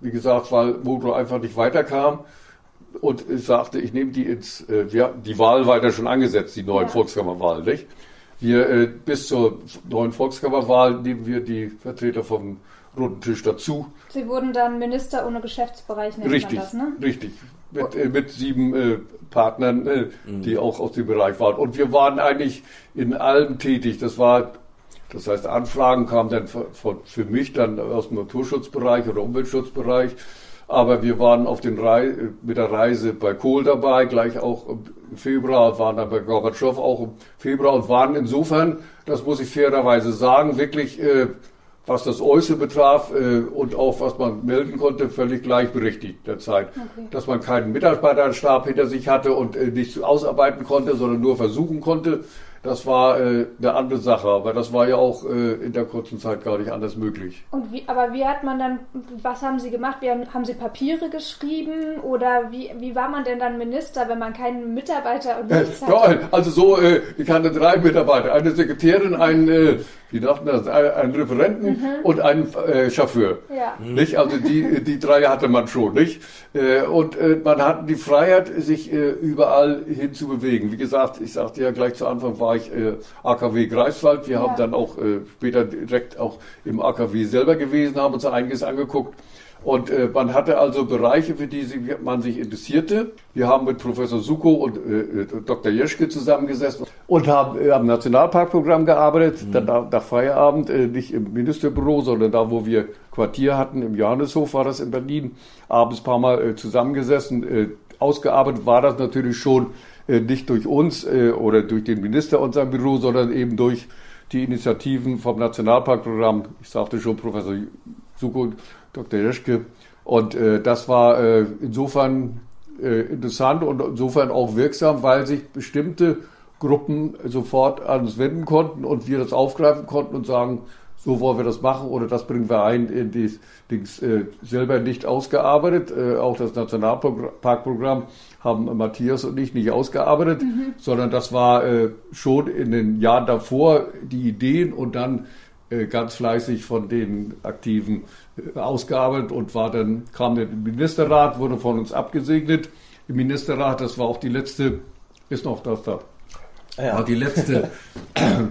wie gesagt, weil Motor einfach nicht weiterkam und ich sagte, ich nehme die ins, äh, ja, die Wahl weiter schon angesetzt, die neuen ja. Volkskammerwahl, nicht? Wir äh, bis zur neuen Volkskammerwahl nehmen wir die Vertreter vom runden Tisch dazu. Sie wurden dann Minister ohne Geschäftsbereich, nennt richtig, man das, ne? Richtig, mit, äh, mit sieben äh, Partnern, äh, mhm. die auch aus dem Bereich waren. Und wir waren eigentlich in allem tätig. Das war, das heißt, Anfragen kamen dann für, für mich dann aus dem Naturschutzbereich oder Umweltschutzbereich. Aber wir waren auf den Rei mit der Reise bei Kohl dabei, gleich auch im Februar, waren dann bei Gorbatschow auch im Februar und waren insofern, das muss ich fairerweise sagen, wirklich äh, was das Äußere betraf äh, und auch was man melden konnte, völlig gleichberechtigt derzeit. Okay. Dass man keinen Mitarbeiterstab hinter sich hatte und äh, nicht ausarbeiten konnte, sondern nur versuchen konnte, das war äh, eine andere Sache, aber das war ja auch äh, in der kurzen Zeit gar nicht anders möglich. Und wie, aber wie hat man dann, was haben Sie gemacht? Wie haben, haben Sie Papiere geschrieben oder wie, wie war man denn dann Minister, wenn man keinen Mitarbeiter und nichts äh, hatte? Ja, also so, äh, ich hatte drei Mitarbeiter, eine Sekretärin, ein, wie dachten das, einen Referenten mhm. und einen äh, Chauffeur. Ja. Nicht? Also die, die drei hatte man schon, nicht? Äh, und äh, man hatte die Freiheit, sich äh, überall hin zu bewegen. Wie gesagt, ich sagte ja gleich zu Anfang, war ich äh, AKW Greifswald. Wir ja. haben dann auch äh, später direkt auch im AKW selber gewesen, haben uns einiges angeguckt. Und äh, man hatte also Bereiche, für die man sich interessierte. Wir haben mit Professor Suko und äh, Dr. Jeschke zusammengesessen und haben äh, am Nationalparkprogramm gearbeitet. Mhm. Dann nach, Feierabend, äh, nicht im Ministerbüro, sondern da, wo wir Quartier hatten, im Johanneshof war das in Berlin, abends ein paar Mal äh, zusammengesessen. Äh, ausgearbeitet war das natürlich schon äh, nicht durch uns äh, oder durch den Minister unserem Büro, sondern eben durch die Initiativen vom Nationalparkprogramm. Ich sagte schon, Professor Suko, Dr. Jeschke. Und äh, das war äh, insofern äh, interessant und insofern auch wirksam, weil sich bestimmte Gruppen sofort an uns wenden konnten und wir das aufgreifen konnten und sagen, so wollen wir das machen oder das bringen wir ein in die Dings äh, selber nicht ausgearbeitet. Äh, auch das Nationalparkprogramm haben Matthias und ich nicht ausgearbeitet, mhm. sondern das war äh, schon in den Jahren davor die Ideen und dann ganz fleißig von den Aktiven äh, ausgearbeitet und war dann kam der Ministerrat, wurde von uns abgesegnet. Im Ministerrat, das war auch die letzte, ist noch das da, ah ja. war die letzte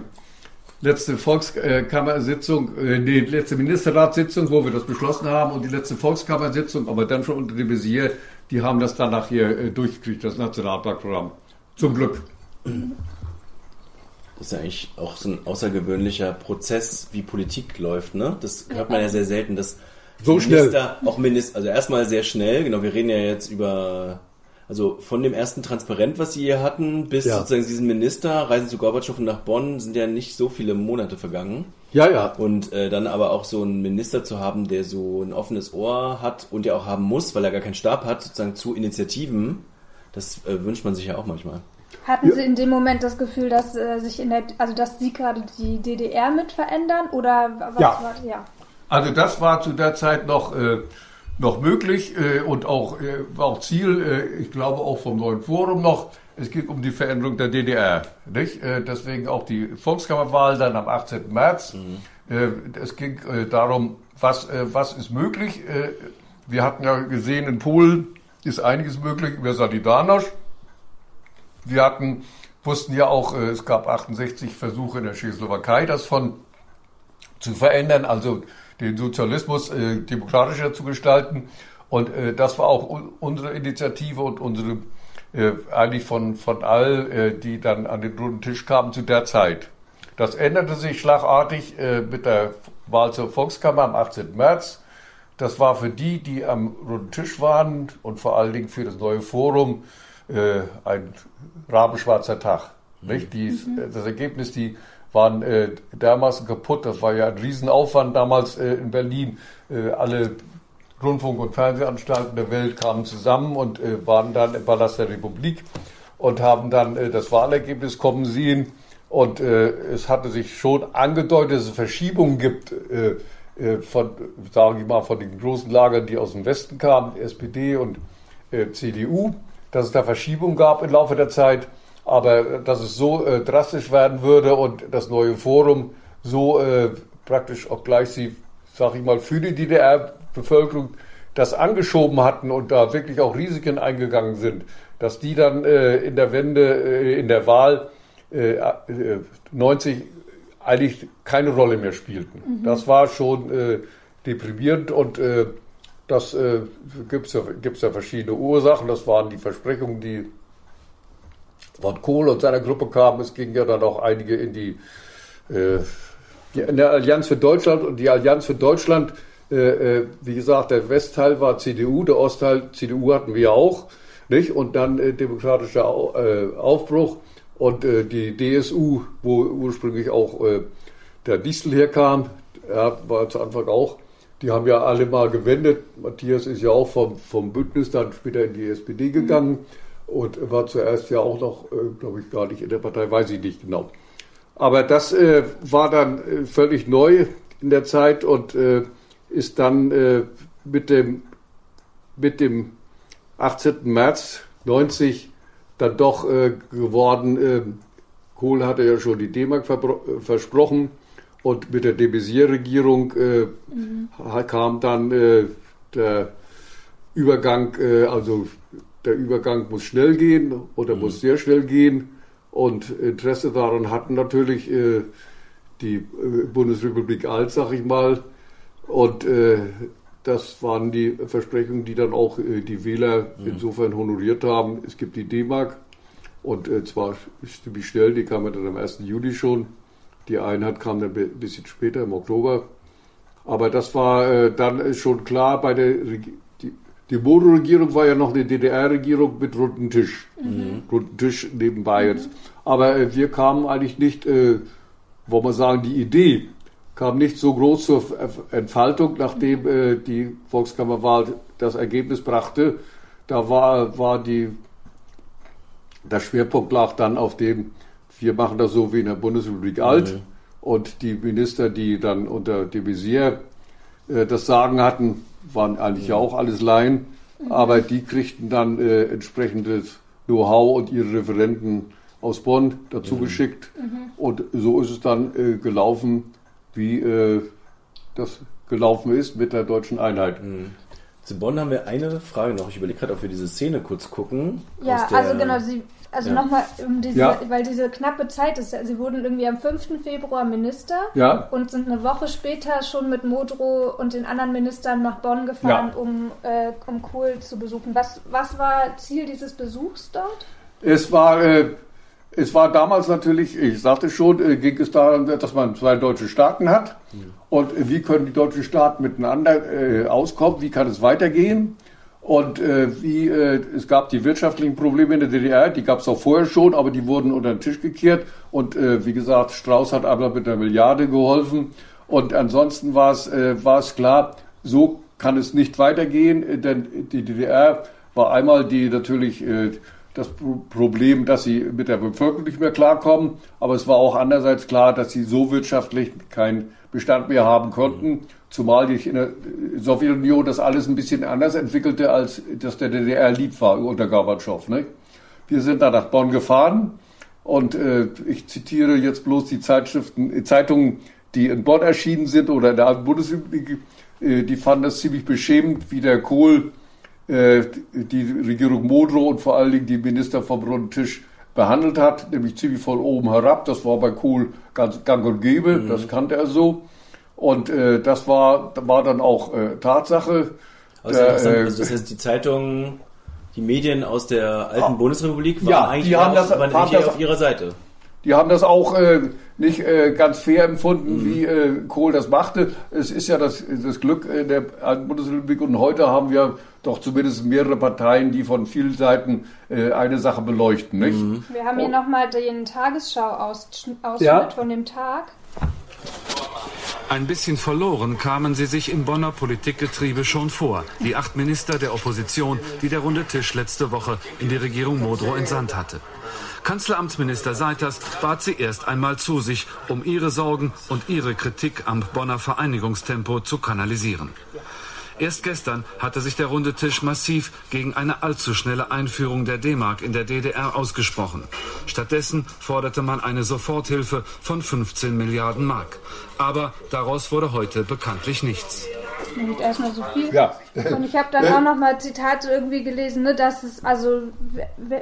letzte Volkskammersitzung, äh, die letzte Ministerratssitzung, wo wir das beschlossen haben und die letzte Volkskammersitzung, aber dann schon unter dem Visier, die haben das danach hier äh, durchgekriegt, das Nationalparkprogramm. Zum Glück. Das ist ja eigentlich auch so ein außergewöhnlicher Prozess, wie Politik läuft, ne? Das hört man ja sehr selten, dass so Minister, schnell. auch Minister, also erstmal sehr schnell, genau, wir reden ja jetzt über also von dem ersten Transparent, was sie hier hatten, bis ja. sozusagen diesen Minister, Reisen zu Gorbatschow und nach Bonn, sind ja nicht so viele Monate vergangen. Ja, ja. Und äh, dann aber auch so einen Minister zu haben, der so ein offenes Ohr hat und ja auch haben muss, weil er gar keinen Stab hat, sozusagen zu Initiativen, das äh, wünscht man sich ja auch manchmal. Hatten ja. Sie in dem Moment das Gefühl, dass äh, sich in der, also dass Sie gerade die DDR mit verändern oder was ja. war? Ja. Also das war zu der Zeit noch äh, noch möglich äh, und auch, äh, auch Ziel, äh, ich glaube auch vom neuen Forum noch. Es geht um die Veränderung der DDR. Nicht? Äh, deswegen auch die Volkskammerwahl dann am 18. März. Mhm. Äh, es ging äh, darum, was, äh, was ist möglich. Äh, wir hatten ja gesehen, in Polen ist einiges möglich über Solidarność. Wir hatten wussten ja auch, äh, es gab 68 Versuche in der Tschechoslowakei, das von zu verändern, also den Sozialismus äh, demokratischer zu gestalten. Und äh, das war auch unsere Initiative und unsere äh, eigentlich von, von all, äh, die dann an den runden Tisch kamen zu der Zeit. Das änderte sich schlagartig äh, mit der Wahl zur Volkskammer am 18. März. Das war für die, die am runden Tisch waren und vor allen Dingen für das neue Forum äh, ein rabenschwarzer Tag. Nicht? Die, mhm. Das Ergebnis, die waren äh, dermaßen kaputt. Das war ja ein Riesenaufwand damals äh, in Berlin. Äh, alle Rundfunk- und Fernsehanstalten der Welt kamen zusammen und äh, waren dann im Palast der Republik und haben dann äh, das Wahlergebnis kommen sehen. Und äh, es hatte sich schon angedeutet, dass es Verschiebungen gibt äh, äh, von, sage ich mal, von den großen Lagern, die aus dem Westen kamen, SPD und äh, CDU, dass es da Verschiebungen gab im Laufe der Zeit. Aber dass es so äh, drastisch werden würde und das neue Forum so äh, praktisch, obgleich sie, sag ich mal, für die DDR-Bevölkerung das angeschoben hatten und da wirklich auch Risiken eingegangen sind, dass die dann äh, in der Wende, äh, in der Wahl 90 äh, eigentlich keine Rolle mehr spielten. Mhm. Das war schon äh, deprimierend und das äh, gibt es ja, ja verschiedene Ursachen. Das waren die Versprechungen, die von Kohl und seiner Gruppe kamen. Es ging ja dann auch einige in die, äh, die in der Allianz für Deutschland und die Allianz für Deutschland, äh, äh, wie gesagt, der Westteil war CDU, der Ostteil CDU hatten wir auch, nicht? Und dann äh, demokratischer äh, Aufbruch und äh, die DSU, wo ursprünglich auch der Distel herkam, er war zu Anfang auch die haben ja alle mal gewendet. Matthias ist ja auch vom, vom Bündnis dann später in die SPD gegangen. Mhm und war zuerst ja auch noch, äh, glaube ich, gar nicht in der Partei, weiß ich nicht genau. Aber das äh, war dann äh, völlig neu in der Zeit und äh, ist dann äh, mit, dem, mit dem 18. März 90 dann doch äh, geworden. Kohl hatte ja schon die D-Mark versprochen und mit der de Maizière-Regierung mhm. kam dann der Übergang, also der Übergang muss schnell gehen oder mhm. muss sehr schnell gehen. Und Interesse daran hatten natürlich äh, die äh, Bundesrepublik Alt, sag ich mal. Und äh, das waren die Versprechungen, die dann auch äh, die Wähler mhm. insofern honoriert haben. Es gibt die D-Mark und äh, zwar ziemlich schnell, die kam ja dann am 1. Juli schon. Die Einheit kam dann ein bisschen später, im Oktober. Aber das war äh, dann schon klar bei der die Bodo-Regierung war ja noch eine DDR-Regierung mit runden Tisch. Mhm. Runden Tisch nebenbei jetzt. Aber äh, wir kamen eigentlich nicht, äh, wollen wir sagen, die Idee kam nicht so groß zur Entfaltung, nachdem äh, die Volkskammerwahl das Ergebnis brachte. Da war, war die, der Schwerpunkt lag dann auf dem, wir machen das so wie in der Bundesrepublik alt. Mhm. Und die Minister, die dann unter de Maizière äh, das Sagen hatten, waren eigentlich ja auch alles Laien, aber die kriegten dann äh, entsprechendes Know-how und ihre Referenten aus Bonn dazu mhm. geschickt. Mhm. Und so ist es dann äh, gelaufen, wie äh, das gelaufen ist mit der deutschen Einheit. Mhm. Zu Bonn haben wir eine Frage noch. Ich überlege gerade, ob wir diese Szene kurz gucken. Ja, also genau, Sie also ja. nochmal, um diese, ja. weil diese knappe Zeit ist, sie wurden irgendwie am 5. Februar Minister ja. und sind eine Woche später schon mit Modrow und den anderen Ministern nach Bonn gefahren, um, äh, um Kohl zu besuchen. Was, was war Ziel dieses Besuchs dort? Es war, äh, es war damals natürlich, ich sagte schon, äh, ging es darum, dass man zwei deutsche Staaten hat. Und wie können die deutschen Staaten miteinander äh, auskommen? Wie kann es weitergehen? Und äh, wie äh, es gab die wirtschaftlichen Probleme in der DDR, die gab es auch vorher schon, aber die wurden unter den Tisch gekehrt. Und äh, wie gesagt, Strauß hat aber mit einer Milliarde geholfen. Und ansonsten war es äh, war es klar, so kann es nicht weitergehen, denn die DDR war einmal die natürlich äh, das Problem, dass sie mit der Bevölkerung nicht mehr klarkommen, aber es war auch andererseits klar, dass sie so wirtschaftlich keinen Bestand mehr haben konnten. Zumal sich in der Sowjetunion das alles ein bisschen anders entwickelte, als das der DDR lieb war unter Gorbatschow. Ne? Wir sind da nach Bonn gefahren und äh, ich zitiere jetzt bloß die Zeitschriften, Zeitungen, die in Bonn erschienen sind oder in der Bundesrepublik, äh, die fanden das ziemlich beschämend, wie der Kohl äh, die Regierung Modrow und vor allen Dingen die Minister vom Runden Tisch behandelt hat, nämlich ziemlich von oben herab. Das war bei Kohl ganz gang und gäbe, mhm. das kannte er so. Und äh, das war, war dann auch äh, Tatsache. Also, der, äh, also das heißt, die Zeitungen, die Medien aus der alten ah, Bundesrepublik waren ja, eigentlich die haben das, waren haben das, auf ihrer Seite. Die haben das auch äh, nicht äh, ganz fair empfunden, mhm. wie äh, Kohl das machte. Es ist ja das, das Glück der alten Bundesrepublik und heute haben wir doch zumindest mehrere Parteien, die von vielen Seiten äh, eine Sache beleuchten. Nicht? Mhm. Wir haben hier nochmal den Tagesschau-Ausschnitt ja. von dem Tag. Ein bisschen verloren kamen sie sich im Bonner Politikgetriebe schon vor. Die acht Minister der Opposition, die der runde Tisch letzte Woche in die Regierung Modrow entsandt hatte. Kanzleramtsminister Seiters bat sie erst einmal zu sich, um ihre Sorgen und ihre Kritik am Bonner Vereinigungstempo zu kanalisieren. Erst gestern hatte sich der runde Tisch massiv gegen eine allzu schnelle Einführung der D-Mark in der DDR ausgesprochen. Stattdessen forderte man eine Soforthilfe von 15 Milliarden Mark. Aber daraus wurde heute bekanntlich nichts. Nicht erstmal so viel. Ja. Und ich habe dann auch noch mal Zitate irgendwie gelesen, ne, dass es, also,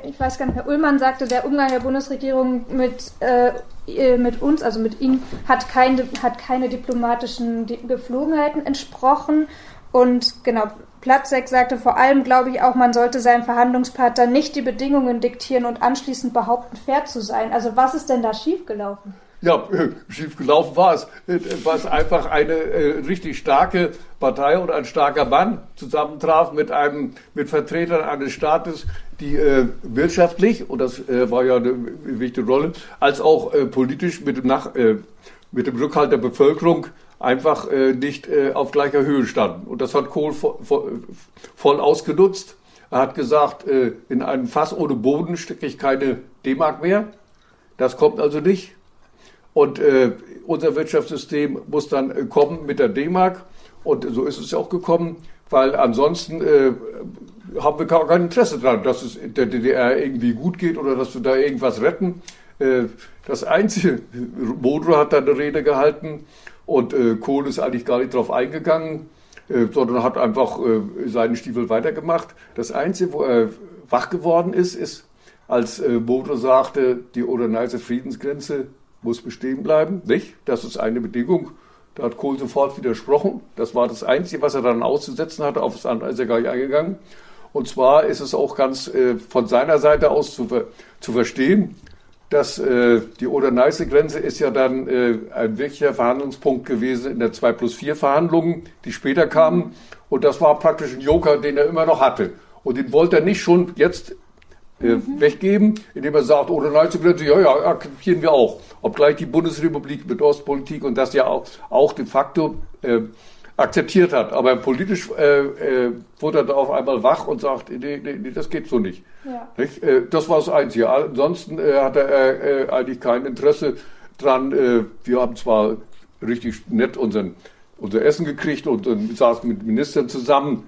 ich weiß gar nicht, Herr Ullmann sagte, der Umgang der Bundesregierung mit, äh, mit uns, also mit Ihnen, hat keine, hat keine diplomatischen Geflogenheiten entsprochen. Und genau, Platzek sagte vor allem, glaube ich auch, man sollte seinem Verhandlungspartner nicht die Bedingungen diktieren und anschließend behaupten, fair zu sein. Also was ist denn da schiefgelaufen? Ja, schief gelaufen war es. Was einfach eine äh, richtig starke Partei und ein starker Mann zusammentraf mit einem, mit Vertretern eines Staates, die äh, wirtschaftlich, und das äh, war ja eine wichtige Rolle, als auch äh, politisch mit dem, Nach, äh, mit dem Rückhalt der Bevölkerung einfach äh, nicht äh, auf gleicher Höhe standen. Und das hat Kohl vo vo voll ausgenutzt. Er hat gesagt, äh, in einem Fass ohne Boden stecke ich keine D-Mark mehr. Das kommt also nicht. Und äh, unser Wirtschaftssystem muss dann äh, kommen mit der D-Mark. Und so ist es auch gekommen, weil ansonsten äh, haben wir gar kein Interesse daran, dass es der DDR irgendwie gut geht oder dass wir da irgendwas retten. Äh, das Einzige, Modro hat da eine Rede gehalten und äh, Kohl ist eigentlich gar nicht drauf eingegangen, äh, sondern hat einfach äh, seinen Stiefel weitergemacht. Das Einzige, wo er wach geworden ist, ist, als äh, Modro sagte, die Oder-Neiße Friedensgrenze muss bestehen bleiben, nicht? Das ist eine Bedingung. Da hat Kohl sofort widersprochen. Das war das Einzige, was er dann auszusetzen hatte. Auf das andere ist er gar nicht eingegangen. Und zwar ist es auch ganz äh, von seiner Seite aus zu, zu verstehen, dass äh, die Oder-Neiße-Grenze ist ja dann äh, ein wichtiger Verhandlungspunkt gewesen in der 2 plus 4 Verhandlungen, die später kamen. Und das war praktisch ein Joker, den er immer noch hatte. Und den wollte er nicht schon jetzt äh, mhm. weggeben, indem er sagt, oder nein, plötzlich, ja, ja, akzeptieren wir auch. Obgleich die Bundesrepublik mit Ostpolitik und das ja auch, auch de facto äh, akzeptiert hat. Aber politisch äh, äh, wurde er da auf einmal wach und sagt, nee, nee, nee das geht so nicht. Ja. nicht? Äh, das war das Einzige. Ansonsten äh, hat er äh, äh, eigentlich kein Interesse dran. Äh, wir haben zwar richtig nett unseren, unser Essen gekriegt und, und saßen mit Ministern zusammen.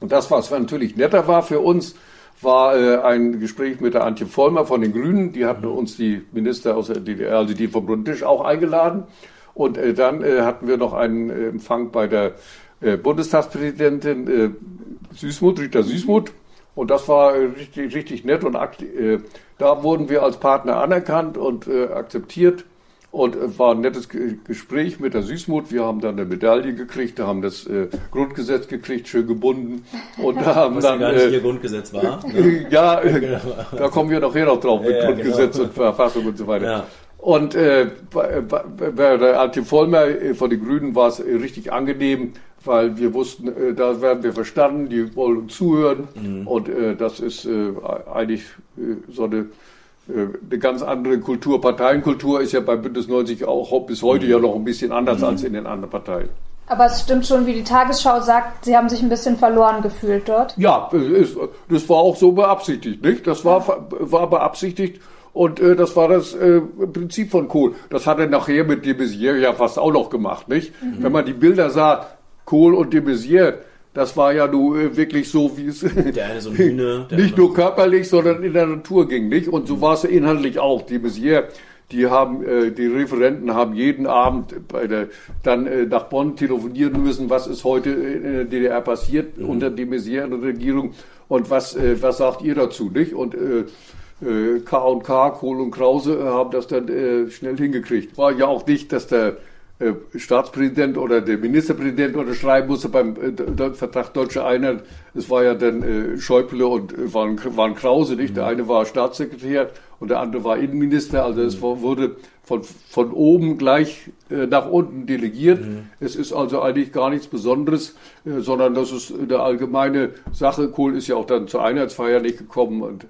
Und das, was natürlich netter war für uns, war äh, ein Gespräch mit der Antje Vollmer von den Grünen. Die hatten uns die Minister aus der DDR, also die vom Rundtisch, auch eingeladen. Und äh, dann äh, hatten wir noch einen äh, Empfang bei der äh, Bundestagspräsidentin äh, Süßmuth, Rita Süßmuth. Und das war äh, richtig, richtig nett und äh, da wurden wir als Partner anerkannt und äh, akzeptiert. Und war ein nettes Gespräch mit der Süßmut. Wir haben dann eine Medaille gekriegt, haben das äh, Grundgesetz gekriegt, schön gebunden. Und haben Was dann. gar nicht äh, ihr Grundgesetz war. Ne? ja, genau. da kommen wir nachher noch drauf mit ja, Grundgesetz genau. und Verfassung und so weiter. Ja. Und äh, bei, bei der Antje Vollmer äh, von den Grünen war es richtig angenehm, weil wir wussten, äh, da werden wir verstanden, die wollen uns zuhören. Mhm. Und äh, das ist äh, eigentlich äh, so eine äh, eine ganz andere Kultur. Parteienkultur ist ja bei Bündnis 90 auch bis heute ja noch ein bisschen anders mhm. als in den anderen Parteien. Aber es stimmt schon, wie die Tagesschau sagt, Sie haben sich ein bisschen verloren gefühlt dort. Ja, das war auch so beabsichtigt, nicht? Das war, war beabsichtigt und äh, das war das äh, Prinzip von Kohl. Das hat er nachher mit de Maizière ja fast auch noch gemacht, nicht? Mhm. Wenn man die Bilder sah, Kohl und de Maizière, das war ja nur äh, wirklich so, wie es so Hühne, nicht nur körperlich, sondern in der Natur ging, nicht? Und so mhm. war es inhaltlich auch. Die Messier, die haben, äh, die Referenten haben jeden Abend bei der, dann äh, nach Bonn telefonieren müssen, was ist heute in der DDR passiert mhm. unter der Messier-Regierung und was, äh, was sagt ihr dazu, nicht? Und äh, äh, K&K, Kohl und Krause haben das dann äh, schnell hingekriegt. War ja auch nicht, dass der äh, Staatspräsident oder der Ministerpräsident unterschreiben musste beim äh, Vertrag Deutsche Einheit. Es war ja dann äh, Schäuble und äh, waren, waren Krause, nicht? Der eine war Staatssekretär und der andere war Innenminister. Also es wurde von, von oben gleich äh, nach unten delegiert. Mhm. Es ist also eigentlich gar nichts Besonderes, äh, sondern das ist eine allgemeine Sache. Kohl ist ja auch dann zur Einheitsfeier nicht gekommen und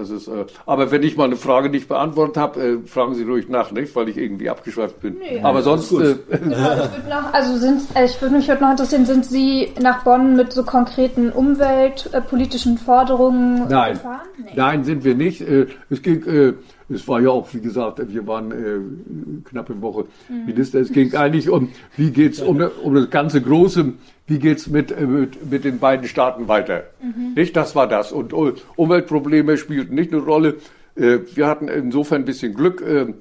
das ist, äh, aber wenn ich mal eine Frage nicht beantwortet habe, äh, fragen Sie ruhig nach, nicht? Weil ich irgendwie abgeschweift bin. Nee, aber sonst. Äh, ja, noch, also sind, äh, ich würde mich heute noch interessieren, sind Sie nach Bonn mit so konkreten umweltpolitischen Forderungen Nein. gefahren? Nee. Nein, sind wir nicht. Äh, es ging äh, es war ja auch, wie gesagt, wir waren äh, knappe Woche mhm. Minister. Es ging eigentlich um, wie geht's um, um das ganze Große, wie geht's mit, äh, mit, mit den beiden Staaten weiter? Mhm. Nicht, das war das. Und uh, Umweltprobleme spielten nicht eine Rolle. Äh, wir hatten insofern ein bisschen Glück. Äh,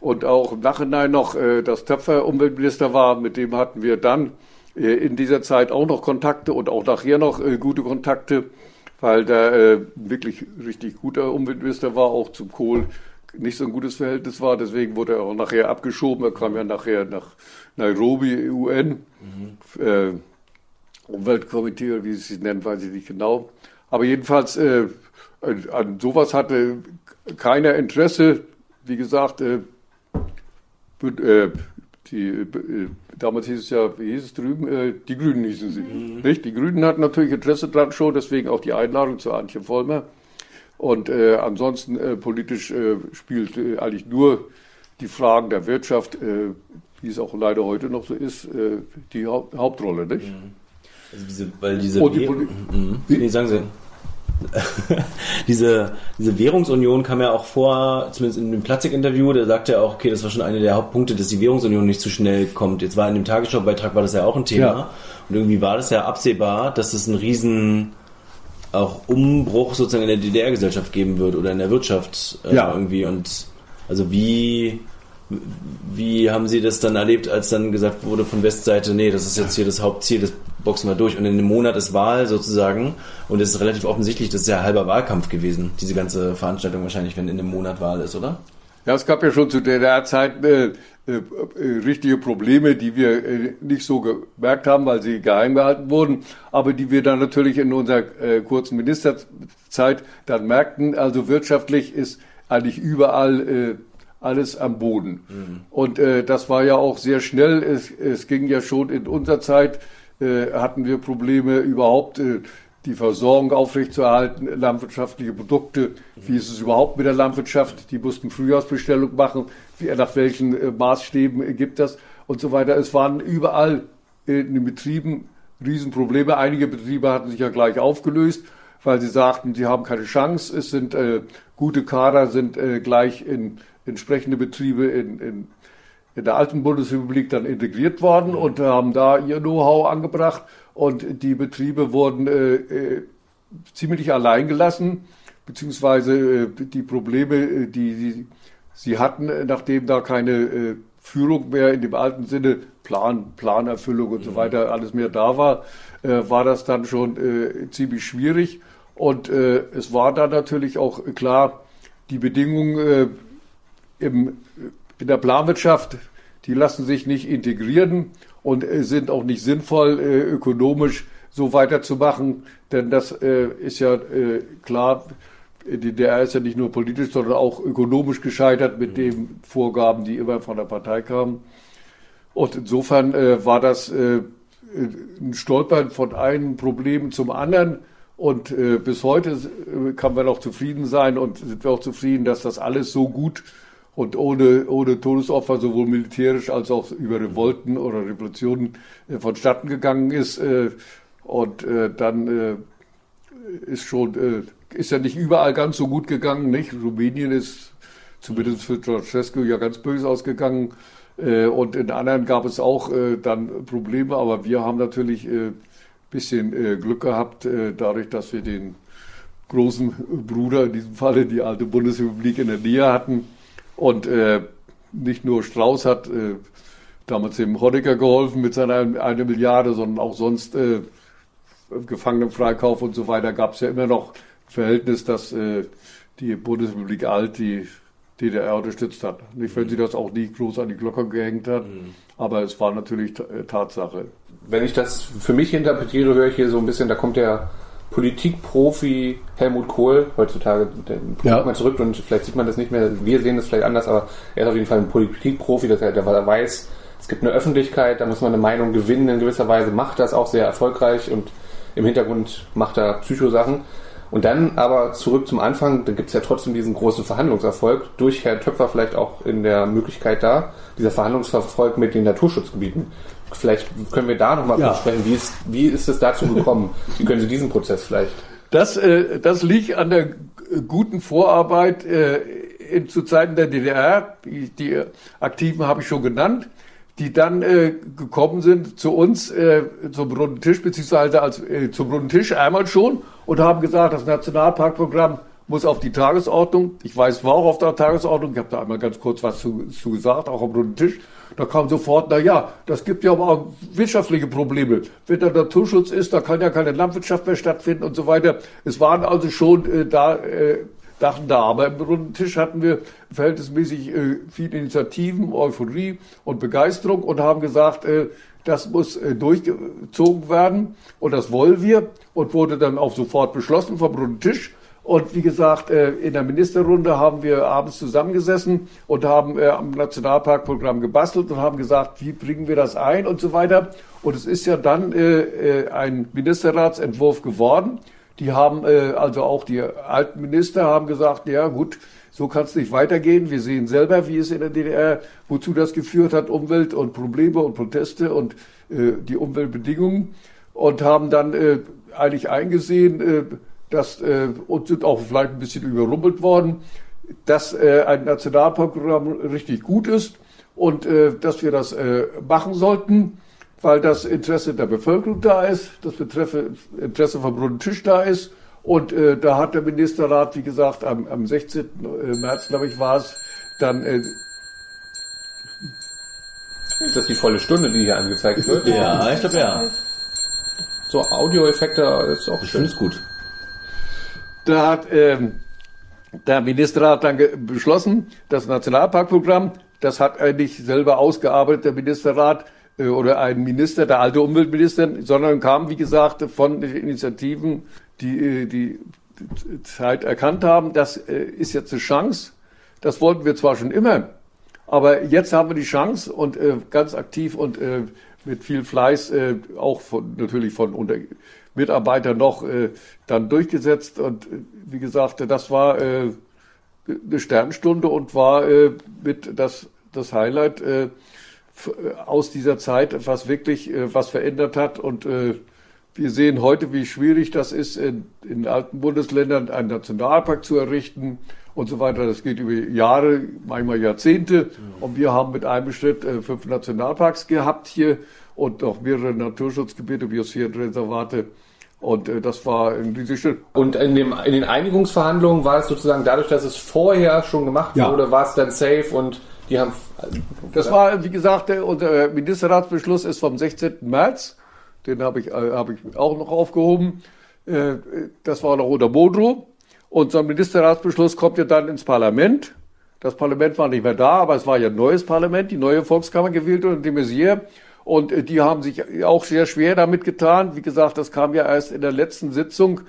und auch im Nachhinein noch, äh, dass Töpfer Umweltminister war, mit dem hatten wir dann äh, in dieser Zeit auch noch Kontakte und auch nachher noch äh, gute Kontakte, weil der äh, wirklich richtig guter Umweltminister war, auch zum Kohl nicht so ein gutes Verhältnis war. Deswegen wurde er auch nachher abgeschoben. Er kam ja nachher nach Nairobi, UN, mhm. äh, Umweltkomitee oder wie sie es nennen, weiß ich nicht genau. Aber jedenfalls äh, an sowas hatte keiner Interesse. Wie gesagt, äh, äh die, äh, damals hieß es ja, wie hieß es drüben? Äh, die Grünen hießen sie. Mhm. Nicht? Die Grünen hatten natürlich Interesse dran schon, deswegen auch die Einladung zu Antje Vollmer. Und äh, ansonsten äh, politisch äh, spielt äh, eigentlich nur die Fragen der Wirtschaft, äh, wie es auch leider heute noch so ist, äh, die Haupt Hauptrolle, nicht? Mhm. Also diese, weil diese oh, die mhm. nee, sagen Sie. diese, diese Währungsunion kam ja auch vor, zumindest in dem Platzig-Interview, da sagte er auch, okay, das war schon einer der Hauptpunkte, dass die Währungsunion nicht zu schnell kommt. Jetzt war in dem Tagesschau-Beitrag war das ja auch ein Thema. Ja. Und irgendwie war das ja absehbar, dass es ein riesen auch Umbruch sozusagen in der DDR-Gesellschaft geben wird oder in der Wirtschaft äh, ja. irgendwie. Und also wie, wie haben Sie das dann erlebt, als dann gesagt wurde von Westseite, nee, das ist jetzt hier das Hauptziel, das boxen wir durch. Und in einem Monat ist Wahl sozusagen und es ist relativ offensichtlich, das ist ja halber Wahlkampf gewesen, diese ganze Veranstaltung wahrscheinlich, wenn in einem Monat Wahl ist, oder? Ja, es gab ja schon zu der Zeit äh, äh, richtige Probleme, die wir äh, nicht so gemerkt haben, weil sie geheim gehalten wurden, aber die wir dann natürlich in unserer äh, kurzen Ministerzeit dann merkten. Also wirtschaftlich ist eigentlich überall äh, alles am Boden. Mhm. Und äh, das war ja auch sehr schnell. Es, es ging ja schon in unserer Zeit, äh, hatten wir Probleme überhaupt. Äh, die Versorgung aufrechtzuerhalten, landwirtschaftliche Produkte. Wie ist es überhaupt mit der Landwirtschaft? Die mussten Frühjahrsbestellung machen. Wie, nach welchen äh, Maßstäben gibt das? Und so weiter. Es waren überall in den Betrieben Riesenprobleme. Einige Betriebe hatten sich ja gleich aufgelöst, weil sie sagten, sie haben keine Chance. Es sind äh, gute Kader, sind äh, gleich in entsprechende Betriebe in, in, in der alten Bundesrepublik dann integriert worden und haben da ihr Know-how angebracht und die Betriebe wurden äh, äh, ziemlich allein gelassen, beziehungsweise äh, die Probleme, äh, die, die sie hatten, nachdem da keine äh, Führung mehr in dem alten Sinne, Plan, Planerfüllung und so mhm. weiter, alles mehr da war, war das dann schon ziemlich schwierig. Und es war dann natürlich auch klar, die Bedingungen im, in der Planwirtschaft, die lassen sich nicht integrieren und äh, sind auch nicht sinnvoll äh, ökonomisch so weiterzumachen, denn das äh, ist ja klar, die DDR ist ja nicht nur politisch, sondern auch ökonomisch gescheitert mit mhm. den Vorgaben, die immer von der Partei kamen. Und insofern äh, war das äh, ein Stolpern von einem Problem zum anderen. Und äh, bis heute kann man auch zufrieden sein und sind wir auch zufrieden, dass das alles so gut und ohne, ohne Todesopfer sowohl militärisch als auch über Revolten oder Revolutionen äh, vonstatten gegangen ist. Äh, und äh, dann äh, ist schon, äh, ist ja nicht überall ganz so gut gegangen, nicht? Rumänien ist zumindest für Ceausescu ja ganz böse ausgegangen. Äh, und in anderen gab es auch dann Probleme, aber wir haben natürlich äh, bisschen Glück gehabt, dadurch, dass wir den großen Bruder, in diesem Falle die alte Bundesrepublik in der Nähe hatten, und äh, nicht nur Strauß hat äh, damals dem Honecker geholfen mit seiner eine Milliarde, sondern auch sonst äh, Gefangenenfreikauf und so weiter gab es ja immer noch Verhältnis, dass äh, die Bundesrepublik Alt die DDR unterstützt hat. Nicht, wenn sie das auch nie groß an die Glocke gehängt hat, mhm. aber es war natürlich äh, Tatsache. Wenn ich das für mich interpretiere, höre ich hier so ein bisschen, da kommt der Politikprofi Helmut Kohl heutzutage, der ja. mal zurück und vielleicht sieht man das nicht mehr, wir sehen das vielleicht anders, aber er ist auf jeden Fall ein Politikprofi, dass er, der weiß, es gibt eine Öffentlichkeit, da muss man eine Meinung gewinnen in gewisser Weise, macht das auch sehr erfolgreich und im Hintergrund macht er Psychosachen. Und dann aber zurück zum Anfang, da gibt es ja trotzdem diesen großen Verhandlungserfolg, durch Herrn Töpfer vielleicht auch in der Möglichkeit da, dieser Verhandlungserfolg mit den Naturschutzgebieten. Vielleicht können wir da nochmal ja. sprechen. Wie ist, wie ist es dazu gekommen? wie können Sie diesen Prozess vielleicht? Das, äh, das liegt an der guten Vorarbeit äh, in, zu Zeiten der DDR. Die, die Aktiven habe ich schon genannt die dann äh, gekommen sind zu uns äh, zum runden Tisch, beziehungsweise als, äh, zum runden Tisch einmal schon und haben gesagt, das Nationalparkprogramm muss auf die Tagesordnung. Ich weiß, war auch auf der Tagesordnung. Ich habe da einmal ganz kurz was zu, zu gesagt, auch am runden Tisch. Da kam sofort, na ja, das gibt ja aber auch wirtschaftliche Probleme. Wenn der Naturschutz ist, da kann ja keine Landwirtschaft mehr stattfinden und so weiter. Es waren also schon äh, da äh, Sachen da. Aber im runden Tisch hatten wir verhältnismäßig äh, viele Initiativen, Euphorie und Begeisterung und haben gesagt, äh, das muss äh, durchgezogen werden und das wollen wir und wurde dann auch sofort beschlossen vom runden Tisch. Und wie gesagt, äh, in der Ministerrunde haben wir abends zusammengesessen und haben äh, am Nationalparkprogramm gebastelt und haben gesagt, wie bringen wir das ein und so weiter. Und es ist ja dann äh, ein Ministerratsentwurf geworden. Die haben, also auch die alten Minister haben gesagt, ja gut, so kann es nicht weitergehen. Wir sehen selber, wie es in der DDR, wozu das geführt hat, Umwelt und Probleme und Proteste und die Umweltbedingungen und haben dann eigentlich eingesehen, dass äh, und sind auch vielleicht ein bisschen überrumpelt worden, dass äh, ein Nationalprogramm richtig gut ist und äh, dass wir das äh, machen sollten weil das Interesse der Bevölkerung da ist, das Betreffe, Interesse vom runden Tisch da ist. Und äh, da hat der Ministerrat, wie gesagt, am, am 16. Äh, März, glaube ich, war es, dann. Äh, ist das die volle Stunde, die hier angezeigt wird? Ja, ich glaube ja. So Audioeffekte ist auch schön. ist gut. Da hat ähm, der Ministerrat dann beschlossen, das Nationalparkprogramm, das hat eigentlich selber ausgearbeitet, der Ministerrat, äh, oder ein Minister, der alte Umweltminister, sondern kam, wie gesagt, von Initiativen, die äh, die Zeit erkannt haben. Das äh, ist jetzt eine Chance. Das wollten wir zwar schon immer, aber jetzt haben wir die Chance und ganz aktiv und mit viel Fleiß auch von, natürlich von unter Mitarbeitern noch dann durchgesetzt. Und wie gesagt, das war eine Sternstunde und war mit das, das Highlight aus dieser Zeit, was wirklich äh, was verändert hat. Und äh, wir sehen heute, wie schwierig das ist, in, in alten Bundesländern einen Nationalpark zu errichten und so weiter. Das geht über Jahre, manchmal Jahrzehnte. Und wir haben mit einem Schritt äh, fünf Nationalparks gehabt hier und auch mehrere Naturschutzgebiete, Biosphärenreservate. Und äh, das war ein riesiges Und in, dem, in den Einigungsverhandlungen war es sozusagen dadurch, dass es vorher schon gemacht ja. wurde, war es dann safe und die haben. Das war, wie gesagt, der, unser Ministerratsbeschluss ist vom 16. März. Den habe ich, äh, hab ich auch noch aufgehoben. Äh, das war noch unter Modrow. Und so ein Ministerratsbeschluss kommt ja dann ins Parlament. Das Parlament war nicht mehr da, aber es war ja ein neues Parlament, die neue Volkskammer gewählt und de Maizière. Und äh, die haben sich auch sehr schwer damit getan. Wie gesagt, das kam ja erst in der letzten Sitzung,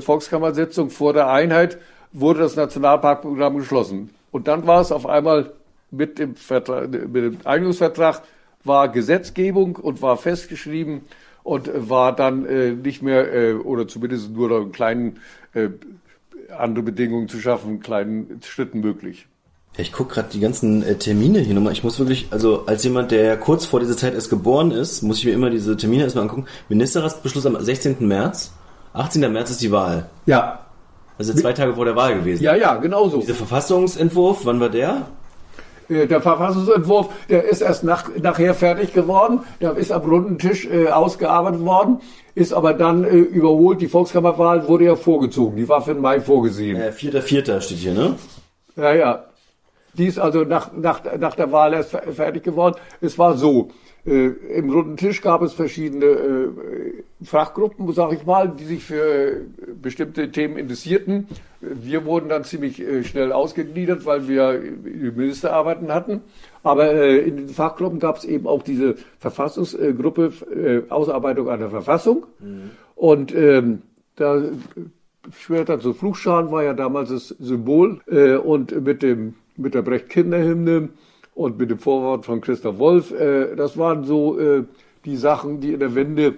Volkskammersitzung vor der Einheit, wurde das Nationalparkprogramm geschlossen. Und dann war es auf einmal mit dem, Vertrag, mit dem Einigungsvertrag war Gesetzgebung und war festgeschrieben und war dann äh, nicht mehr, äh, oder zumindest nur in kleinen, äh, andere Bedingungen zu schaffen, kleinen Schritten möglich. Ich gucke gerade die ganzen äh, Termine hier nochmal. Ich muss wirklich, also als jemand, der kurz vor dieser Zeit erst geboren ist, muss ich mir immer diese Termine erstmal angucken. Ministerratsbeschluss am 16. März, 18. März ist die Wahl. Ja. Also zwei Tage vor der Wahl gewesen. Ja, ja, genau so. Dieser Verfassungsentwurf, wann war der? Äh, der Verfassungsentwurf, der ist erst nach, nachher fertig geworden, der ist am runden Tisch äh, ausgearbeitet worden, ist aber dann äh, überholt. Die Volkskammerwahl wurde ja vorgezogen, die war für den Mai vorgesehen. Äh, Vierter, Vierter steht hier, ne? Ja, ja. Die ist also nach, nach, nach der Wahl erst fertig geworden. Es war so, äh, Im runden Tisch gab es verschiedene äh, Fachgruppen, sage ich mal, die sich für äh, bestimmte Themen interessierten. Wir wurden dann ziemlich äh, schnell ausgegliedert, weil wir Ministerarbeiten hatten. Aber äh, in den Fachgruppen gab es eben auch diese Verfassungsgruppe äh, Ausarbeitung einer Verfassung. Mhm. Und ähm, da Schwerter zu Fluchscharen war ja damals das Symbol und mit dem mit der Brecht-Kinderhymne und mit dem Vorwort von Christoph Wolf. Äh, das waren so äh, die Sachen, die in der Wende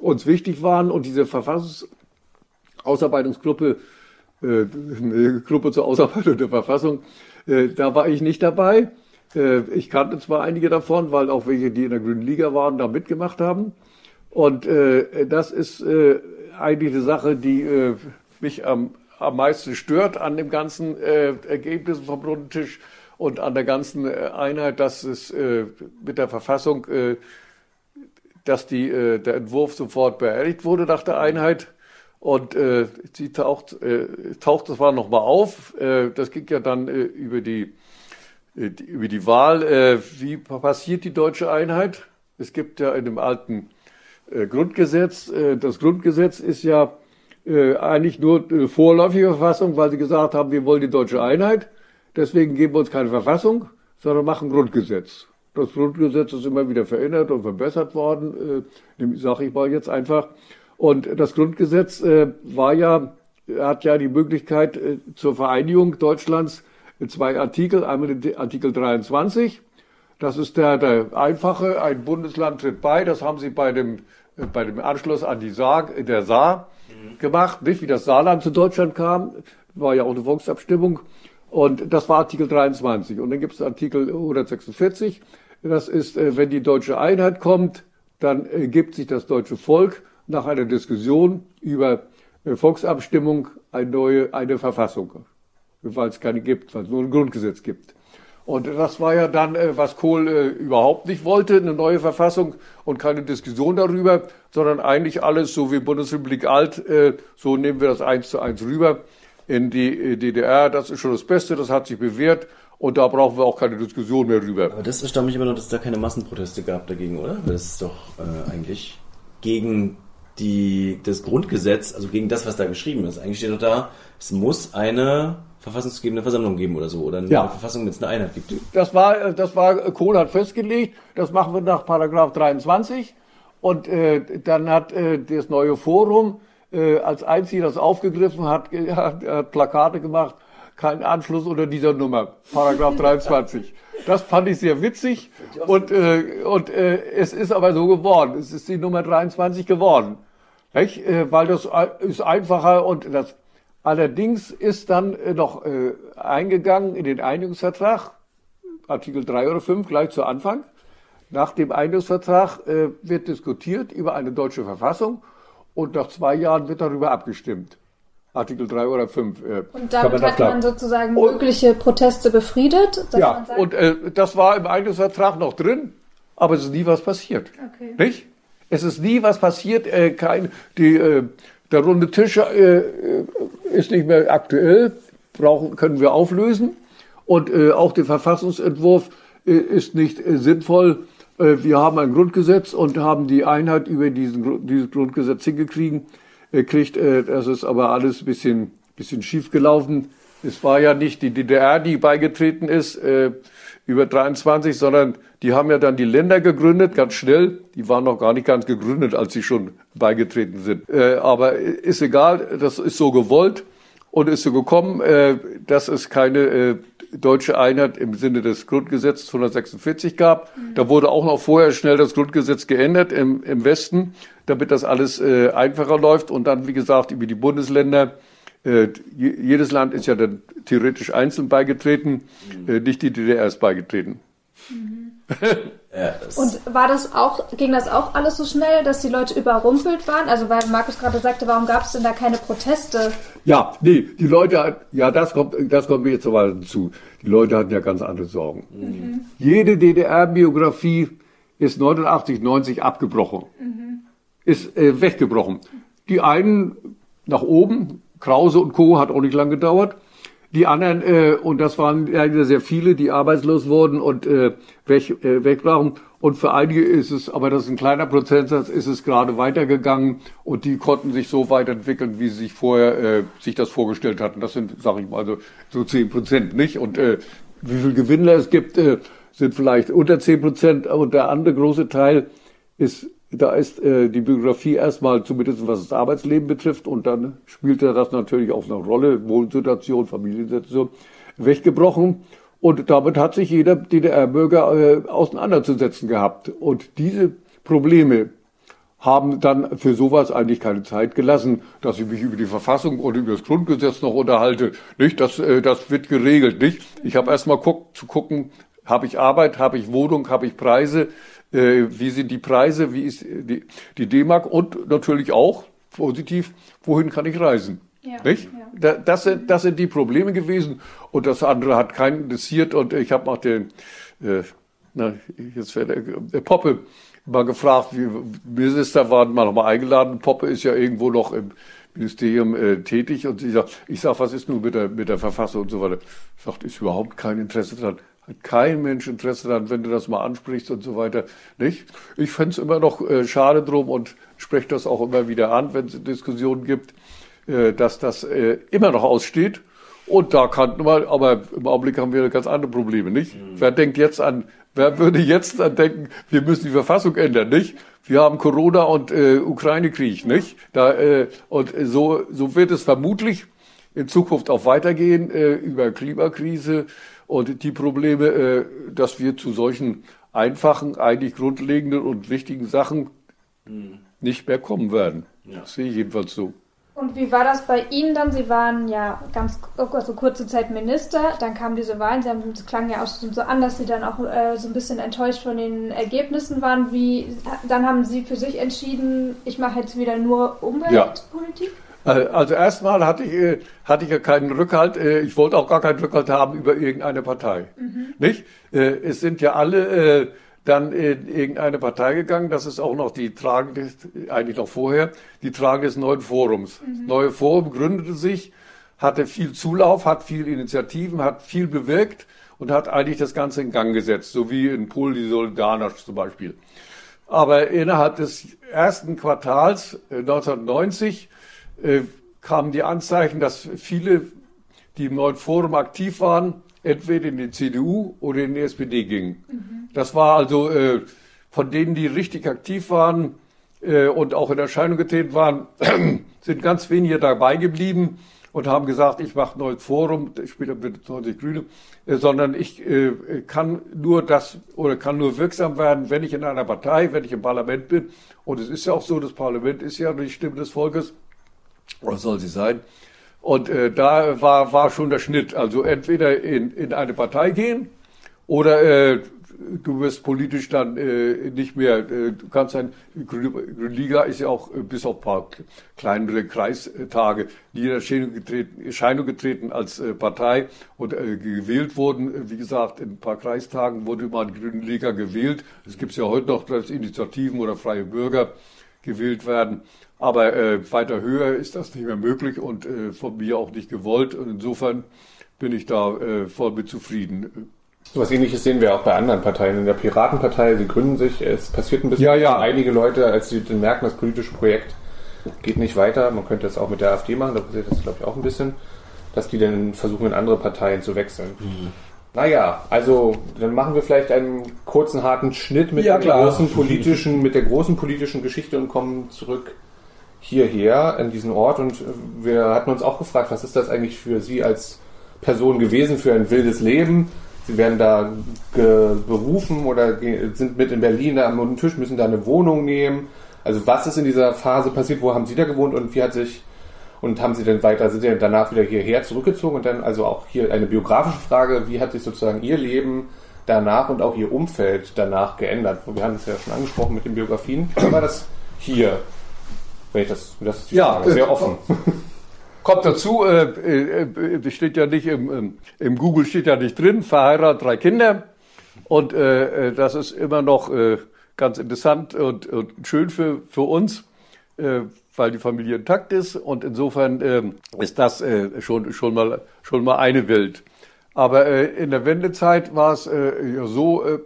uns wichtig waren. Und diese Verfassungsausarbeitungsgruppe, äh, Gruppe zur Ausarbeitung der Verfassung, äh, da war ich nicht dabei. Äh, ich kannte zwar einige davon, weil auch welche, die in der Grünen Liga waren, da mitgemacht haben. Und äh, das ist äh, eigentlich eine Sache, die äh, mich am, am meisten stört an dem ganzen äh, Ergebnis vom Rundentisch und an der ganzen äh, Einheit, dass es äh, mit der Verfassung, äh, dass die, äh, der Entwurf sofort beerdigt wurde nach der Einheit. Und äh, sie taucht, äh, taucht das war nochmal auf. Äh, das ging ja dann äh, über, die, äh, die, über die Wahl. Äh, wie passiert die deutsche Einheit? Es gibt ja in dem alten äh, Grundgesetz, äh, das Grundgesetz ist ja äh, eigentlich nur eine vorläufige Verfassung, weil sie gesagt haben, wir wollen die deutsche Einheit. Deswegen geben wir uns keine Verfassung, sondern machen Grundgesetz. Das Grundgesetz ist immer wieder verändert und verbessert worden, äh, sage ich mal jetzt einfach. Und das Grundgesetz äh, war ja, hat ja die Möglichkeit äh, zur Vereinigung Deutschlands zwei Artikel. Einmal den Artikel 23. Das ist der, der einfache, ein Bundesland tritt bei. Das haben sie bei dem, äh, bei dem Anschluss an die Saar, der Saar gemacht. Nicht wie das Saarland zu Deutschland kam. War ja auch eine Volksabstimmung. Und das war Artikel 23. Und dann gibt es Artikel 146. Das ist, äh, wenn die deutsche Einheit kommt, dann gibt sich das deutsche Volk nach einer Diskussion über äh, Volksabstimmung eine neue, eine Verfassung. Weil es keine gibt, weil es nur ein Grundgesetz gibt. Und das war ja dann, äh, was Kohl überhaupt nicht wollte, eine neue Verfassung und keine Diskussion darüber, sondern eigentlich alles so wie Bundesrepublik alt, so nehmen wir das eins zu eins rüber in die äh, DDR. Das ist schon das Beste, das hat sich bewährt. Und da brauchen wir auch keine Diskussion mehr drüber. Aber das erstaunt mich immer noch, dass es da keine Massenproteste gab dagegen, oder? Das ist doch äh, eigentlich gegen die, das Grundgesetz, also gegen das, was da geschrieben ist. Eigentlich steht doch da, es muss eine verfassungsgebende Versammlung geben oder so, oder eine ja. Verfassung, wenn es eine Einheit gibt. Das war, das war, Kohl hat festgelegt, das machen wir nach Paragraph 23. Und äh, dann hat äh, das neue Forum äh, als einziger das aufgegriffen hat, hat, hat Plakate gemacht, kein Anschluss unter dieser Nummer, Paragraph 23. Das fand ich sehr witzig und, äh, und äh, es ist aber so geworden. Es ist die Nummer 23 geworden. Nicht? Äh, weil das ist einfacher und das allerdings ist dann äh, noch äh, eingegangen in den Einigungsvertrag, Artikel 3 oder 5 gleich zu Anfang. Nach dem Einigungsvertrag äh, wird diskutiert über eine deutsche Verfassung und nach zwei Jahren wird darüber abgestimmt. Artikel 3 oder 5. Äh, und damit man hat man sozusagen und, mögliche Proteste befriedet? ja, und äh, das war im Einigungsvertrag noch drin, aber es ist nie was passiert. Okay. Nicht? Es ist nie was passiert. Äh, kein, die, äh, der runde Tisch äh, ist nicht mehr aktuell, brauchen, können wir auflösen. Und äh, auch der Verfassungsentwurf äh, ist nicht äh, sinnvoll äh, wir haben ein Grundgesetz und haben die Einheit über diesen, dieses Grundgesetz hingekriegt. Kriegt, äh, das ist aber alles ein bisschen, bisschen schief gelaufen. Es war ja nicht die DDR, die beigetreten ist, äh, über 23, sondern die haben ja dann die Länder gegründet, ganz schnell. Die waren noch gar nicht ganz gegründet, als sie schon beigetreten sind. aber ist egal, das ist so gewollt und ist so gekommen, dass es keine deutsche Einheit im Sinne des Grundgesetzes 146 gab. Mhm. Da wurde auch noch vorher schnell das Grundgesetz geändert im, im Westen, damit das alles äh, einfacher läuft. Und dann, wie gesagt, über die Bundesländer. Äh, jedes Land ist ja dann theoretisch einzeln beigetreten, mhm. äh, nicht die DDR ist beigetreten. Mhm. Ja, und war das auch, ging das auch alles so schnell, dass die Leute überrumpelt waren? Also weil Markus gerade sagte, warum gab es denn da keine Proteste? Ja, nee, die Leute, ja, das kommt, das kommt mir jetzt so zu. Die Leute hatten ja ganz andere Sorgen. Mhm. Jede DDR-Biografie ist 89, 90 abgebrochen. Mhm. Ist äh, weggebrochen. Die einen nach oben, Krause und Co. hat auch nicht lang gedauert. Die anderen, äh, und das waren leider sehr viele, die arbeitslos wurden und äh, weg, äh, weg waren. Und für einige ist es, aber das ist ein kleiner Prozentsatz, ist es gerade weitergegangen und die konnten sich so weiterentwickeln, wie sie sich vorher äh, sich das vorgestellt hatten. Das sind, sage ich mal, so, so 10 Prozent, nicht? Und äh, wie viel Gewinnler es gibt, äh, sind vielleicht unter 10 Prozent. Und der andere große Teil ist da ist äh, die Biografie erstmal zumindest was das Arbeitsleben betrifft und dann spielt er das natürlich auch eine Rolle, Wohnsituation, Familiensituation, weggebrochen. Und damit hat sich jeder DDR-Bürger äh, auseinanderzusetzen gehabt. Und diese Probleme haben dann für sowas eigentlich keine Zeit gelassen, dass ich mich über die Verfassung oder über das Grundgesetz noch unterhalte. Nicht, das, äh, das wird geregelt, nicht? Ich habe erstmal guck, zu gucken, habe ich Arbeit, habe ich Wohnung, habe ich Preise, wie sind die Preise, wie ist die, die D-Mark und natürlich auch positiv, wohin kann ich reisen? Ja, nicht? Ja. Das, sind, das sind die Probleme gewesen und das andere hat keinen interessiert und ich habe auch den, äh, na, jetzt der, der Poppe mal gefragt, wie Minister waren mal nochmal eingeladen. Poppe ist ja irgendwo noch im Ministerium äh, tätig und ich sag, ich sag, was ist nun mit der, mit der Verfassung und so weiter? Sagt, ist überhaupt kein Interesse dran. Hat kein Mensch Interesse daran, wenn du das mal ansprichst und so weiter. Nicht? Ich fände es immer noch äh, schade drum und spreche das auch immer wieder an, wenn es Diskussionen gibt, äh, dass das äh, immer noch aussteht. Und da kannten wir, aber im Augenblick haben wir ganz andere Probleme, nicht? Mhm. Wer denkt jetzt an, wer würde jetzt an denken, wir müssen die Verfassung ändern, nicht? Wir haben Corona und äh, Ukraine-Krieg, nicht? Da, äh, und so, so wird es vermutlich in Zukunft auch weitergehen äh, über Klimakrise, und die Probleme, äh, dass wir zu solchen einfachen, eigentlich grundlegenden und wichtigen Sachen mhm. nicht mehr kommen werden. Ja. Das sehe ich jedenfalls so. Und wie war das bei Ihnen dann? Sie waren ja ganz also kurze Zeit Minister, dann kamen diese Wahlen. Sie haben, es klang ja auch so an, dass Sie dann auch äh, so ein bisschen enttäuscht von den Ergebnissen waren. Wie, dann haben Sie für sich entschieden, ich mache jetzt wieder nur Umweltpolitik? Ja. Äh, also erstmal hatte ich, äh, hatte ich ja keinen Rückhalt. Äh, ich wollte auch gar keinen Rückhalt haben über irgendeine Partei. Mhm. Nicht? Es sind ja alle dann in irgendeine Partei gegangen. Das ist auch noch die tragende, eigentlich noch vorher, die Trage des neuen Forums. Mhm. Das neue Forum gründete sich, hatte viel Zulauf, hat viel Initiativen, hat viel bewirkt und hat eigentlich das Ganze in Gang gesetzt, so wie in Polen die Solidarność zum Beispiel. Aber innerhalb des ersten Quartals 1990 äh, kamen die Anzeichen, dass viele, die im neuen Forum aktiv waren, entweder in die CDU oder in die SPD gingen. Mhm. Das war also äh, von denen, die richtig aktiv waren äh, und auch in Erscheinung getreten waren, sind ganz wenige dabei geblieben und haben gesagt, ich mache ein neues Forum, später wird 90 Grüne, äh, sondern ich äh, kann nur das oder kann nur wirksam werden, wenn ich in einer Partei, wenn ich im Parlament bin. Und es ist ja auch so, das Parlament ist ja die Stimme des Volkes. Oder soll sie sein? Und äh, da war, war schon der Schnitt. Also entweder in, in eine Partei gehen oder äh, du wirst politisch dann äh, nicht mehr, äh, du kannst sein, Grüne Liga ist ja auch äh, bis auf paar kleinere Kreistage nie in Erscheinung getreten, Erscheinung getreten als äh, Partei und äh, gewählt wurden. Wie gesagt, in ein paar Kreistagen wurde die Grüne Liga gewählt. Es gibt ja heute noch, Initiativen oder freie Bürger gewählt werden. Aber äh, weiter höher ist das nicht mehr möglich und äh, von mir auch nicht gewollt. Und insofern bin ich da äh, voll mit zufrieden. So was ähnliches sehen wir auch bei anderen Parteien. In der Piratenpartei, sie gründen sich, es passiert ein bisschen. Ja, ja. Einige Leute, als sie merken, das politische Projekt geht nicht weiter, man könnte das auch mit der AfD machen, da passiert das, glaube ich, auch ein bisschen, dass die dann versuchen, in andere Parteien zu wechseln. Mhm. Naja, also dann machen wir vielleicht einen kurzen, harten Schnitt mit, ja, der großen politischen, mit der großen politischen Geschichte und kommen zurück hierher in diesen Ort und wir hatten uns auch gefragt, was ist das eigentlich für Sie als Person gewesen für ein wildes Leben? Sie werden da berufen oder sind mit in Berlin da am Tisch, müssen da eine Wohnung nehmen. Also was ist in dieser Phase passiert? Wo haben Sie da gewohnt und wie hat sich und haben Sie denn weiter, sind Sie danach wieder hierher zurückgezogen und dann also auch hier eine biografische Frage, wie hat sich sozusagen Ihr Leben danach und auch Ihr Umfeld danach geändert? Wir haben es ja schon angesprochen mit den Biografien. Wie war das hier? Wenn ich das, das ist die ja, Frage, sehr äh, offen. Kommt dazu, äh, äh, steht ja nicht im, im Google steht ja nicht drin, verheiratet, drei Kinder. Und äh, äh das ist immer noch äh, ganz interessant und, und schön für, für uns. Weil die Familie intakt ist und insofern äh, ist das äh, schon, schon, mal, schon mal eine Welt. Aber äh, in der Wendezeit war es äh, so, äh,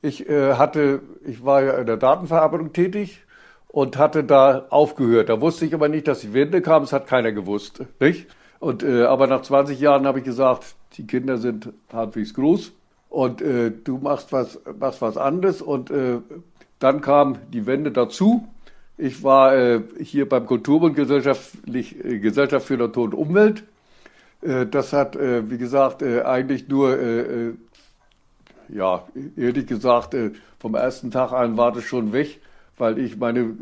ich äh, hatte, ich war ja in der Datenverarbeitung tätig und hatte da aufgehört. Da wusste ich aber nicht, dass die Wende kam, das hat keiner gewusst. Nicht? Und, aber nach 20 Jahren habe ich gesagt, die Kinder sind halbwegs groß und du machst was, machst was anderes. Und dann kam die Wende dazu. Ich war äh, hier beim Kulturbund Gesellschaftlich, äh, Gesellschaft für Natur und Umwelt. Äh, das hat, äh, wie gesagt, äh, eigentlich nur, äh, äh, ja, ehrlich gesagt, äh, vom ersten Tag an war das schon weg, weil ich meine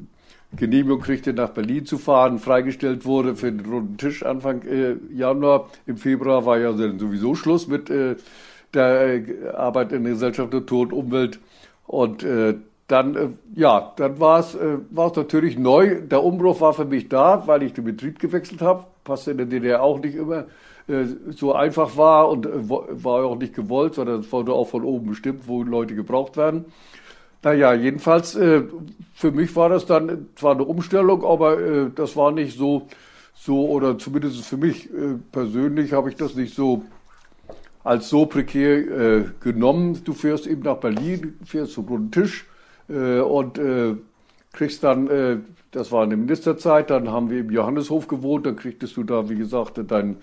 Genehmigung kriegte, nach Berlin zu fahren, freigestellt wurde für den runden Tisch Anfang äh, Januar. Im Februar war ja sowieso Schluss mit äh, der Arbeit in der Gesellschaft Natur und Umwelt. Und äh, dann, äh, ja, dann war es äh, natürlich neu. Der Umbruch war für mich da, weil ich den Betrieb gewechselt habe. Passte in der DDR auch nicht immer äh, so einfach war und äh, war auch nicht gewollt, sondern es wurde auch von oben bestimmt, wo Leute gebraucht werden. Naja, jedenfalls, äh, für mich war das dann zwar eine Umstellung, aber äh, das war nicht so, so, oder zumindest für mich äh, persönlich habe ich das nicht so als so prekär äh, genommen. Du fährst eben nach Berlin, fährst zum runden Tisch äh, und äh, kriegst dann, äh, das war eine Ministerzeit, dann haben wir im Johanneshof gewohnt, dann kriegtest du da, wie gesagt, dein,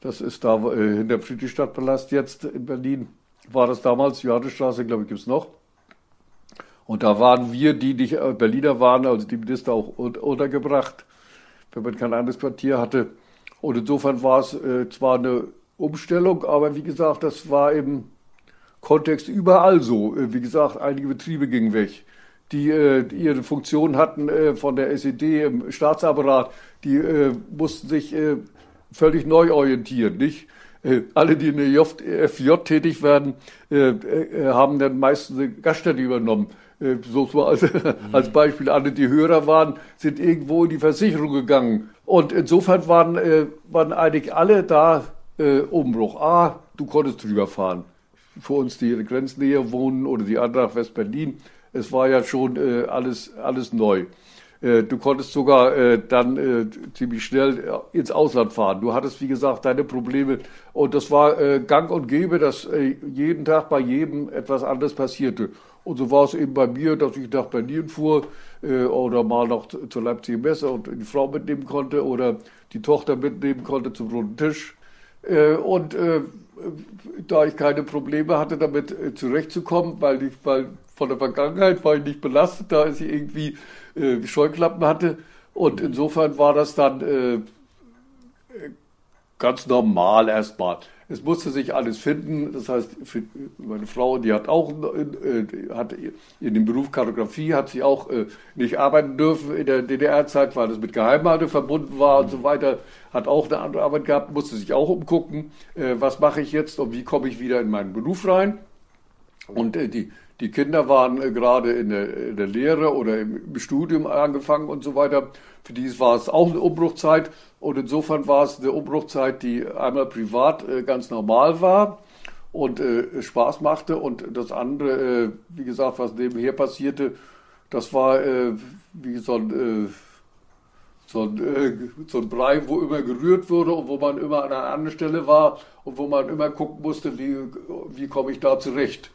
das ist da äh, hinter Friedrichstadtpalast jetzt in Berlin, war das damals, Johannesstraße, glaube ich, gibt es noch. Und da waren wir, die nicht äh, Berliner waren, also die Minister auch untergebracht, wenn man kein anderes Quartier hatte. Und insofern war es äh, zwar eine Umstellung, aber wie gesagt, das war im Kontext überall so. Äh, wie gesagt, einige Betriebe gingen weg, die äh, ihre Funktion hatten äh, von der SED im Staatsapparat, die äh, mussten sich äh, völlig neu orientieren, nicht? alle, die in der FJ tätig werden, haben dann meistens eine Gaststätte übernommen. Äh, so, als, als Beispiel, alle, die Hörer waren, sind irgendwo in die Versicherung gegangen. Und insofern waren, äh, waren eigentlich alle da äh, Umbruch. Ah, du konntest drüber fahren. Für uns, die in Grenznähe wohnen oder die Antrag West-Berlin, es war ja schon äh, alles, alles neu. Äh, du konntest sogar äh, dann äh, ziemlich schnell ins Ausland fahren. Du hattest, wie gesagt, deine Probleme. Und das war gang und gäbe, dass jeden Tag bei jedem etwas anderes passierte. Und so war es eben bei mir, dass ich nach Berlin fuhr äh, oder mal noch zur Leipziger Messe und die Frau mitnehmen konnte oder die Tochter mitnehmen konnte zum runden Tisch. Äh, und äh, da ich keine Probleme hatte, damit äh, zurechtzukommen, weil ich weil von der Vergangenheit war ich nicht belastet, da ich irgendwie äh, Scheuklappen hatte. Und insofern war das dann äh, ganz normal erstmal. Es musste sich alles finden. Das heißt, meine Frau, die hat auch äh, hat in dem Beruf Kartografie, hat sie auch äh, nicht arbeiten dürfen in der DDR-Zeit, weil das mit Geheimhaltung verbunden war und so weiter. Hat auch eine andere Arbeit gehabt, musste sich auch umgucken, äh, was mache ich jetzt und wie komme ich wieder in meinen Beruf rein. Und die, die Kinder waren gerade in der, in der Lehre oder im Studium angefangen und so weiter. Für die war es auch eine Umbruchzeit. Und insofern war es eine Umbruchzeit, die einmal privat äh, ganz normal war und äh, Spaß machte. Und das andere, äh, wie gesagt, was nebenher passierte, das war äh, wie so ein, äh, so, ein, äh, so ein Brei, wo immer gerührt wurde und wo man immer an einer anderen Stelle war und wo man immer gucken musste, wie, wie komme ich da zurecht.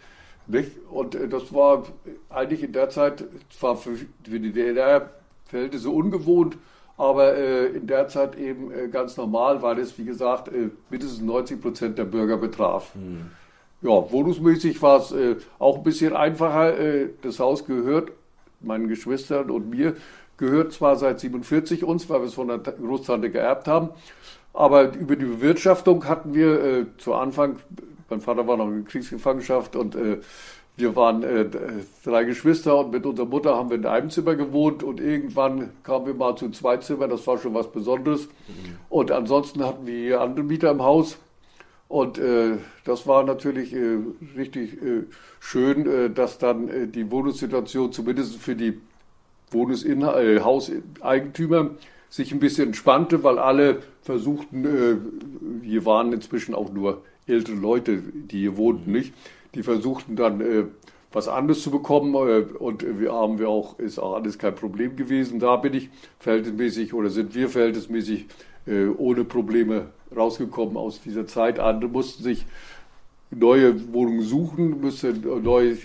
Nicht? Und das war eigentlich in der Zeit, zwar für, für die DDR-Verhältnisse ungewohnt, aber äh, in der Zeit eben äh, ganz normal, weil es, wie gesagt, äh, mindestens 90 Prozent der Bürger betraf. Mhm. Ja, wohnungsmäßig war es äh, auch ein bisschen einfacher. Äh, das Haus gehört meinen Geschwistern und mir, gehört zwar seit 47 uns, weil wir es von der Großtante geerbt haben, aber über die Bewirtschaftung hatten wir äh, zu Anfang, mein Vater war noch in Kriegsgefangenschaft und wir waren äh, drei Geschwister und mit unserer Mutter haben wir in einem Zimmer gewohnt und irgendwann kamen wir mal zu zwei Zimmern, das war schon was Besonderes. Mhm. Und ansonsten hatten wir andere Mieter im Haus. Und äh, das war natürlich äh, richtig äh, schön, äh, dass dann äh, die Wohnungssituation zumindest für die Wohnungshauseigentümer sich ein bisschen entspannte, weil alle versuchten, hier waren inzwischen auch nur ältere Leute, die hier wohnten, nicht? die versuchten dann äh, was anderes zu bekommen. Und wir haben wir auch, ist auch alles kein Problem gewesen. Da bin ich verhältnismäßig oder sind wir verhältnismäßig ohne Probleme rausgekommen aus dieser Zeit. Andere mussten sich neue Wohnungen suchen, mussten, neu,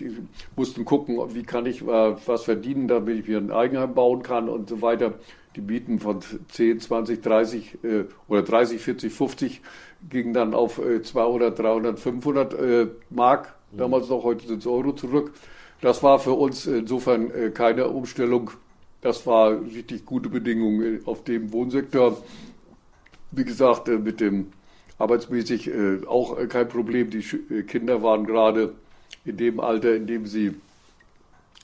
mussten gucken, wie kann ich was verdienen, damit ich mir ein Eigenheim bauen kann und so weiter. Die Mieten von 10, 20, 30 äh, oder 30, 40, 50 gingen dann auf äh, 200, 300, 500 äh, Mark, damals noch, heute sind es Euro zurück. Das war für uns insofern äh, keine Umstellung. Das war richtig gute Bedingungen auf dem Wohnsektor. Wie gesagt, äh, mit dem arbeitsmäßig äh, auch kein Problem. Die Kinder waren gerade in dem Alter, in dem sie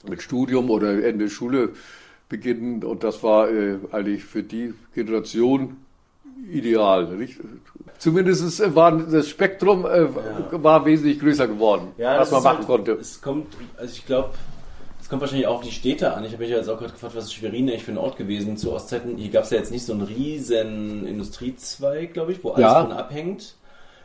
mit Studium oder Ende Schule beginnen. Und das war äh, eigentlich für die Generation ideal. Nicht? Zumindest war das Spektrum äh, ja. war wesentlich größer geworden, ja, was man machen halt, konnte. Es kommt, also ich glaube, es kommt wahrscheinlich auch auf die Städte an. Ich habe mich ja jetzt auch gerade gefragt, was ist Schwerin eigentlich für ein Ort gewesen zu Ostzeiten. Hier gab es ja jetzt nicht so einen riesen Industriezweig, glaube ich, wo alles ja. von abhängt.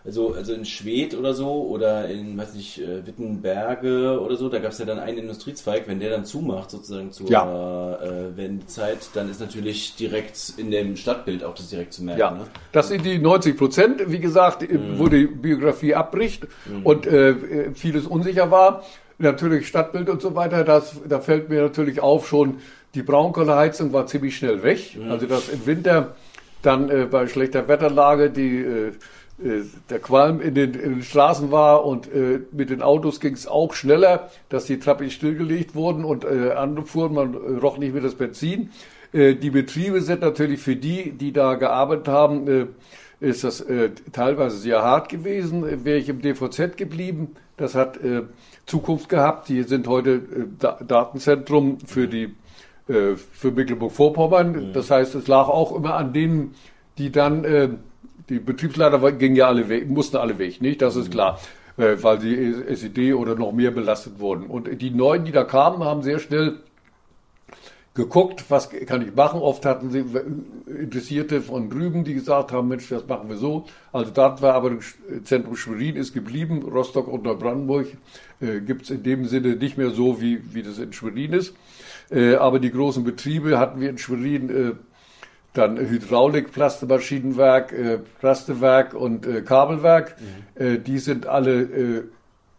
Also, also in Schwedt oder so oder in, weiß nicht, äh, Wittenberge oder so, da gab es ja dann einen Industriezweig, wenn der dann zumacht, sozusagen zur ja. äh, Wendezeit, dann ist natürlich direkt in dem Stadtbild auch das direkt zu merken. Ja, ne? das sind die 90 Prozent, wie gesagt, mhm. wo die Biografie abbricht mhm. und äh, vieles unsicher war. Natürlich Stadtbild und so weiter, das, da fällt mir natürlich auf schon, die Braunkohleheizung war ziemlich schnell weg. Mhm. Also dass im Winter dann äh, bei schlechter Wetterlage die äh, äh, der Qualm in den, in den, Straßen war und äh, mit den Autos ging es auch schneller, dass die Trappen stillgelegt wurden und äh, andere fuhren, man äh, roch nicht mehr das Benzin. Äh, die Betriebe sind natürlich für die, die da gearbeitet haben, äh, ist das äh, teilweise sehr hart gewesen. Wäre ich im DVZ geblieben, das hat äh, Zukunft gehabt. Die sind heute äh, da Datenzentrum für die äh, für Mecklenburg-Vorpommern. Mhm. Das heißt, es lag auch immer an denen, die dann äh, die Betriebsleiter gingen ja alle weg, mussten alle weg, nicht? Das ist mhm. klar, äh, weil die SED oder noch mehr belastet wurden. Und die Neuen, die da kamen, haben sehr schnell geguckt, was kann ich machen. Oft hatten sie Interessierte von drüben, die gesagt haben, Mensch, das machen wir so. Also das war aber Zentrum Schwerin ist geblieben. Rostock und Neubrandenburg äh, gibt es in dem Sinne nicht mehr so, wie, wie das in Schwerin ist. Äh, aber die großen Betriebe hatten wir in Schwerin äh, dann Hydraulik, Plastemaschinenwerk, äh, Plastewerk und äh, Kabelwerk. Mhm. Äh, die sind alle äh,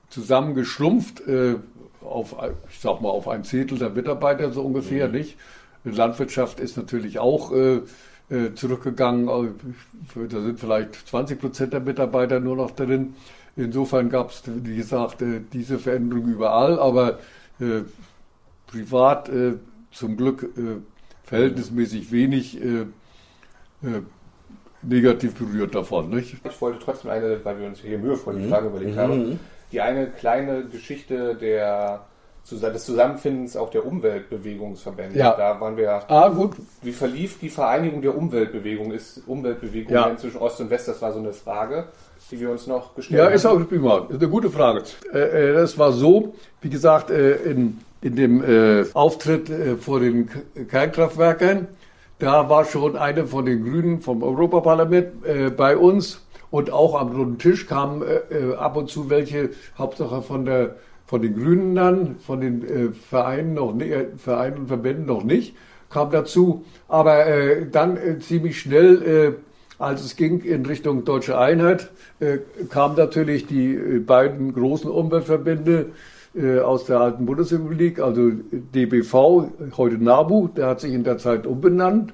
zusammengeschrumpft äh, auf, ich sag mal, auf ein Zehntel der Mitarbeiter so ungefähr, mhm. nicht? Landwirtschaft ist natürlich auch äh, äh, zurückgegangen. Da sind vielleicht 20 Prozent der Mitarbeiter nur noch drin. Insofern gab es, wie gesagt, diese Veränderung überall, aber privat zum Glück verhältnismäßig wenig äh, äh, negativ berührt davon. Nicht? Ich wollte trotzdem eine, weil wir uns hier mühevoll die mhm. Frage überlegt mhm. haben, die eine kleine Geschichte der des Zusammenfindens auch der Umweltbewegungsverbände. Ja. Da waren wir. Ah, gut. Wie verlief die Vereinigung der Umweltbewegung? Ist Umweltbewegung ja. zwischen Ost und West? Das war so eine Frage, die wir uns noch gestellt haben. Ja, ist auch prima. Ist eine gute Frage. Äh, das war so, wie gesagt, äh, in in dem äh, Auftritt äh, vor den Kernkraftwerken. Da war schon eine von den Grünen vom Europaparlament äh, bei uns und auch am runden Tisch kamen äh, äh, ab und zu welche, Hauptsache von der von den Grünen dann, von den äh, Vereinen noch nicht, Vereinen und Verbänden noch nicht, kam dazu. Aber dann ziemlich schnell, als es ging in Richtung deutsche Einheit, kamen natürlich die beiden großen Umweltverbände äh, aus der alten Bundesrepublik, also DBV, heute NABU, der hat sich in der Zeit umbenannt.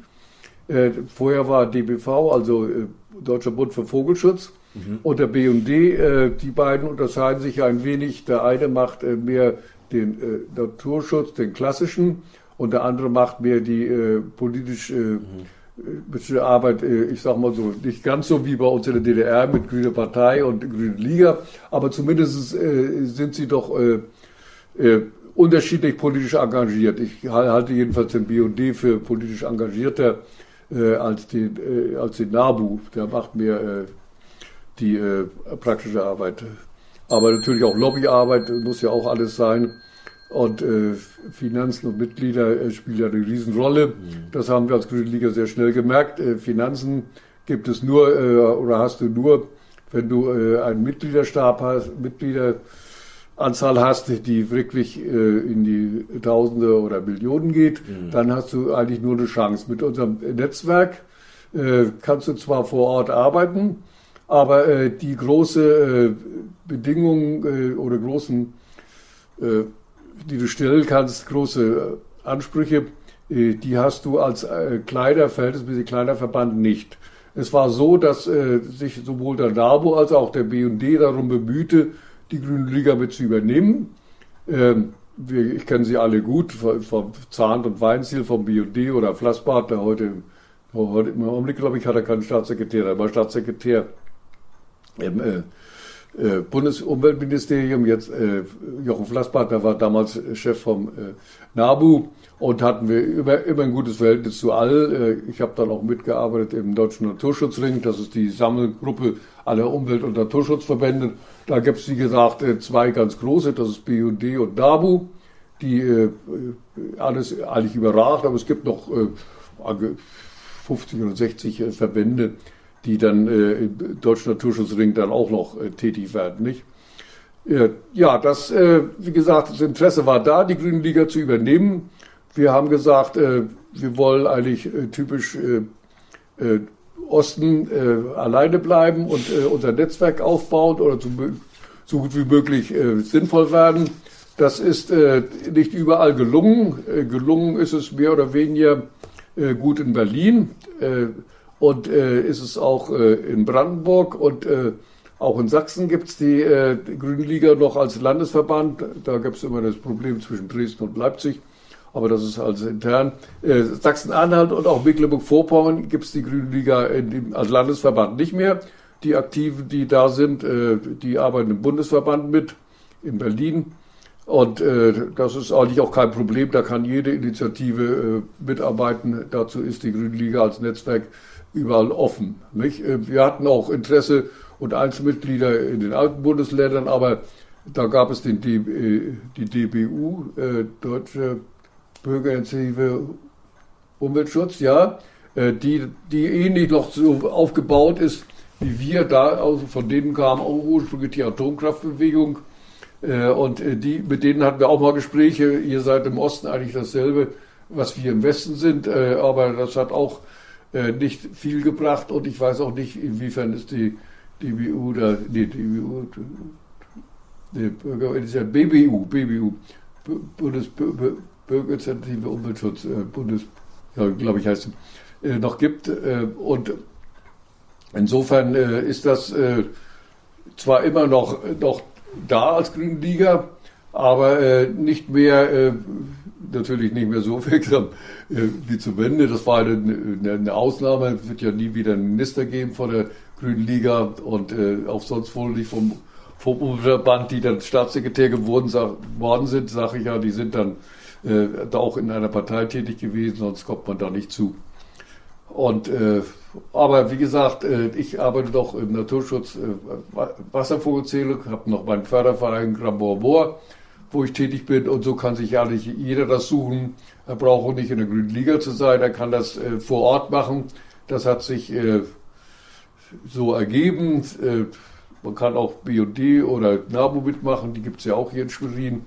Äh, vorher war DBV, also äh, Deutscher Bund für Vogelschutz, mhm. und der BUND. die beiden unterscheiden sich ein wenig. Der eine macht mehr den Naturschutz, den klassischen, und der andere macht mehr die mhm bestimmte Arbeit, äh, ich sag mal so, nicht ganz so wie bei uns in der DDR mit Grüne Partei und Grüne Liga, aber zumindest äh, sind sie doch äh, unterschiedlich politisch engagiert. Ich halte jedenfalls den BD für politisch engagierter äh, als, den, äh, als den NABU. Der macht mehr äh, die äh, praktische Arbeit. Aber natürlich auch Lobbyarbeit muss ja auch alles sein. Und äh, Finanzen und Mitglieder äh, spielen ja eine Riesenrolle. Mhm. Das haben wir als Grüne Liga sehr schnell gemerkt. Äh, Finanzen gibt es nur äh, oder hast du nur, wenn du äh, einen Mitgliederstab hast, Mitglieder Anzahl hast, die wirklich äh, in die Tausende oder Millionen geht, mhm. dann hast du eigentlich nur eine Chance. Mit unserem Netzwerk äh, kannst du zwar vor Ort arbeiten, aber äh, die große äh, Bedingungen äh, oder großen, äh, die du stellen kannst, große Ansprüche, die hast du als kleiner, verhältnismäßig kleiner Verband nicht. Es war so, dass sich sowohl der NABU als auch der BD darum bemühte, die Grüne Liga mit zu übernehmen. Ähm, wir, ich kenne sie alle gut, vom Zahn- und Weinziel, vom BD oder Flassbart, der heute, heute im Augenblick, glaube ich, hat er keinen Staatssekretär, er war Staatssekretär im äh, äh, Bundesumweltministerium, jetzt äh, Jochen Flassbart, der war damals Chef vom äh, NABU und hatten wir immer, immer ein gutes Verhältnis zu all. Äh, ich habe dann auch mitgearbeitet im Deutschen Naturschutzring, das ist die Sammelgruppe aller Umwelt- und Naturschutzverbände. Da gibt es, wie gesagt, äh, zwei ganz große, das ist BUD und NABU, die äh, alles eigentlich überragt, aber es gibt noch 50 oder 60 Verbände, die dann im Deutschen Naturschutzring dann auch noch tätig werden, nicht? Ja, das, wie gesagt, das Interesse war da, die Grünen Liga zu übernehmen. Wir haben gesagt, äh, wir wollen eigentlich äh, typisch äh, äh Osten äh, alleine bleiben und äh, unser Netzwerk aufbauen oder so, so gut wie möglich sinnvoll werden. Das ist nicht überall gelungen. gelungen ist es mehr oder weniger gut in Berlin und ist es auch in Brandenburg und auch in Sachsen gibt es die, die Grüne Liga noch als Landesverband. Da gibt es immer das Problem zwischen Dresden und Leipzig aber das ist also intern. Äh, Sachsen-Anhalt und auch Mecklenburg-Vorpommern gibt es die Grüne Liga dem, als Landesverband nicht mehr. Die Aktiven, die da sind, äh, die arbeiten im Bundesverband mit in Berlin. Und äh, das ist eigentlich auch kein Problem, da kann jede Initiative äh, mitarbeiten. Dazu ist die Grüne Liga als Netzwerk überall offen. Nicht? Äh, wir hatten auch Interesse und Einzelmitglieder in den alten Bundesländern, aber da gab es den äh, die DBU, äh, Deutsche Bürgerinitiative Umweltschutz, ja, äh, die, die ähnlich noch so aufgebaut ist wie wir da, also von denen kam auch ursprünglich die Atomkraftbewegung. Äh, und äh, die, mit denen hatten wir auch mal Gespräche. Ihr seid im Osten eigentlich dasselbe, was wir im Westen sind, aber das hat auch nicht viel gebracht und ich weiß auch nicht, inwiefern ist die DBU da, nee, DBU, die Bürgerinitiative, BBU, BBU, Bundes, Bürgerinitiative Umweltschutz äh, Bundes, ja, glaube ich heißt äh, noch gibt. Äh, und insofern äh, ist das äh, zwar immer noch, noch da als Grüne Liga, aber äh, nicht mehr, natürlich nicht mehr so wirksam wie zu Wende. Das war eine, eine, Ausnahme. Es wird ja nie wieder einen Minister geben von der Grünen Liga und auch sonst wohl nicht vom Verband, die dann Staatssekretär geworden worden sind, sage ich ja, die sind dann äh, auch in einer Partei tätig gewesen, sonst kommt man da nicht zu. Und äh, aber wie gesagt, äh, ich arbeite doch im Naturschutz äh, Wasservogelzählung, habe noch meinen Förderverein Grambor wo ich tätig bin und so kann sich ja nicht jeder das suchen. Er braucht auch nicht in der Grünen Liga zu sein, er kann das äh, vor Ort machen. Das hat sich äh, so ergeben. Man kann auch BD oder NABU mitmachen, die gibt es ja auch hier in Schwerin.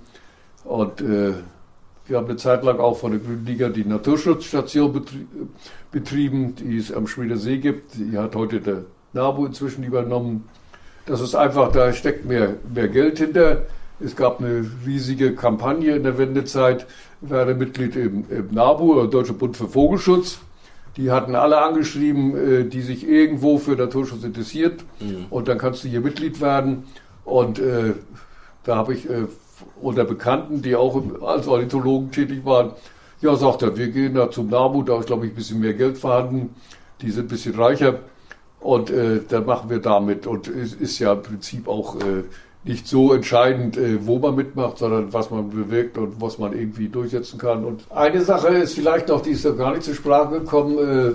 Und äh, wir haben eine Zeit lang auch von der Grünen Liga die Naturschutzstation betrieben, die es am Schmieder See gibt. Die hat heute der NABU inzwischen übernommen. Das ist einfach, da steckt mehr, mehr Geld hinter. Es gab eine riesige Kampagne in der Wendezeit. Ich war Mitglied im, im NABU, Deutscher Bund für Vogelschutz. Die hatten alle angeschrieben, äh, die sich irgendwo für Naturschutz interessiert. Mhm. Und dann kannst du hier Mitglied werden. Und äh, da habe ich äh, unter Bekannten, die auch als Ornithologen tätig waren, ja, sagt er, wir gehen da zum NABU, da ist, glaube ich, ein bisschen mehr Geld vorhanden, die sind ein bisschen reicher und äh, dann machen wir damit. Und es ist ja im Prinzip auch äh, nicht so entscheidend, äh, wo man mitmacht, sondern was man bewirkt und was man irgendwie durchsetzen kann. Und eine Sache ist vielleicht noch, die ist ja gar nicht zur Sprache gekommen, äh,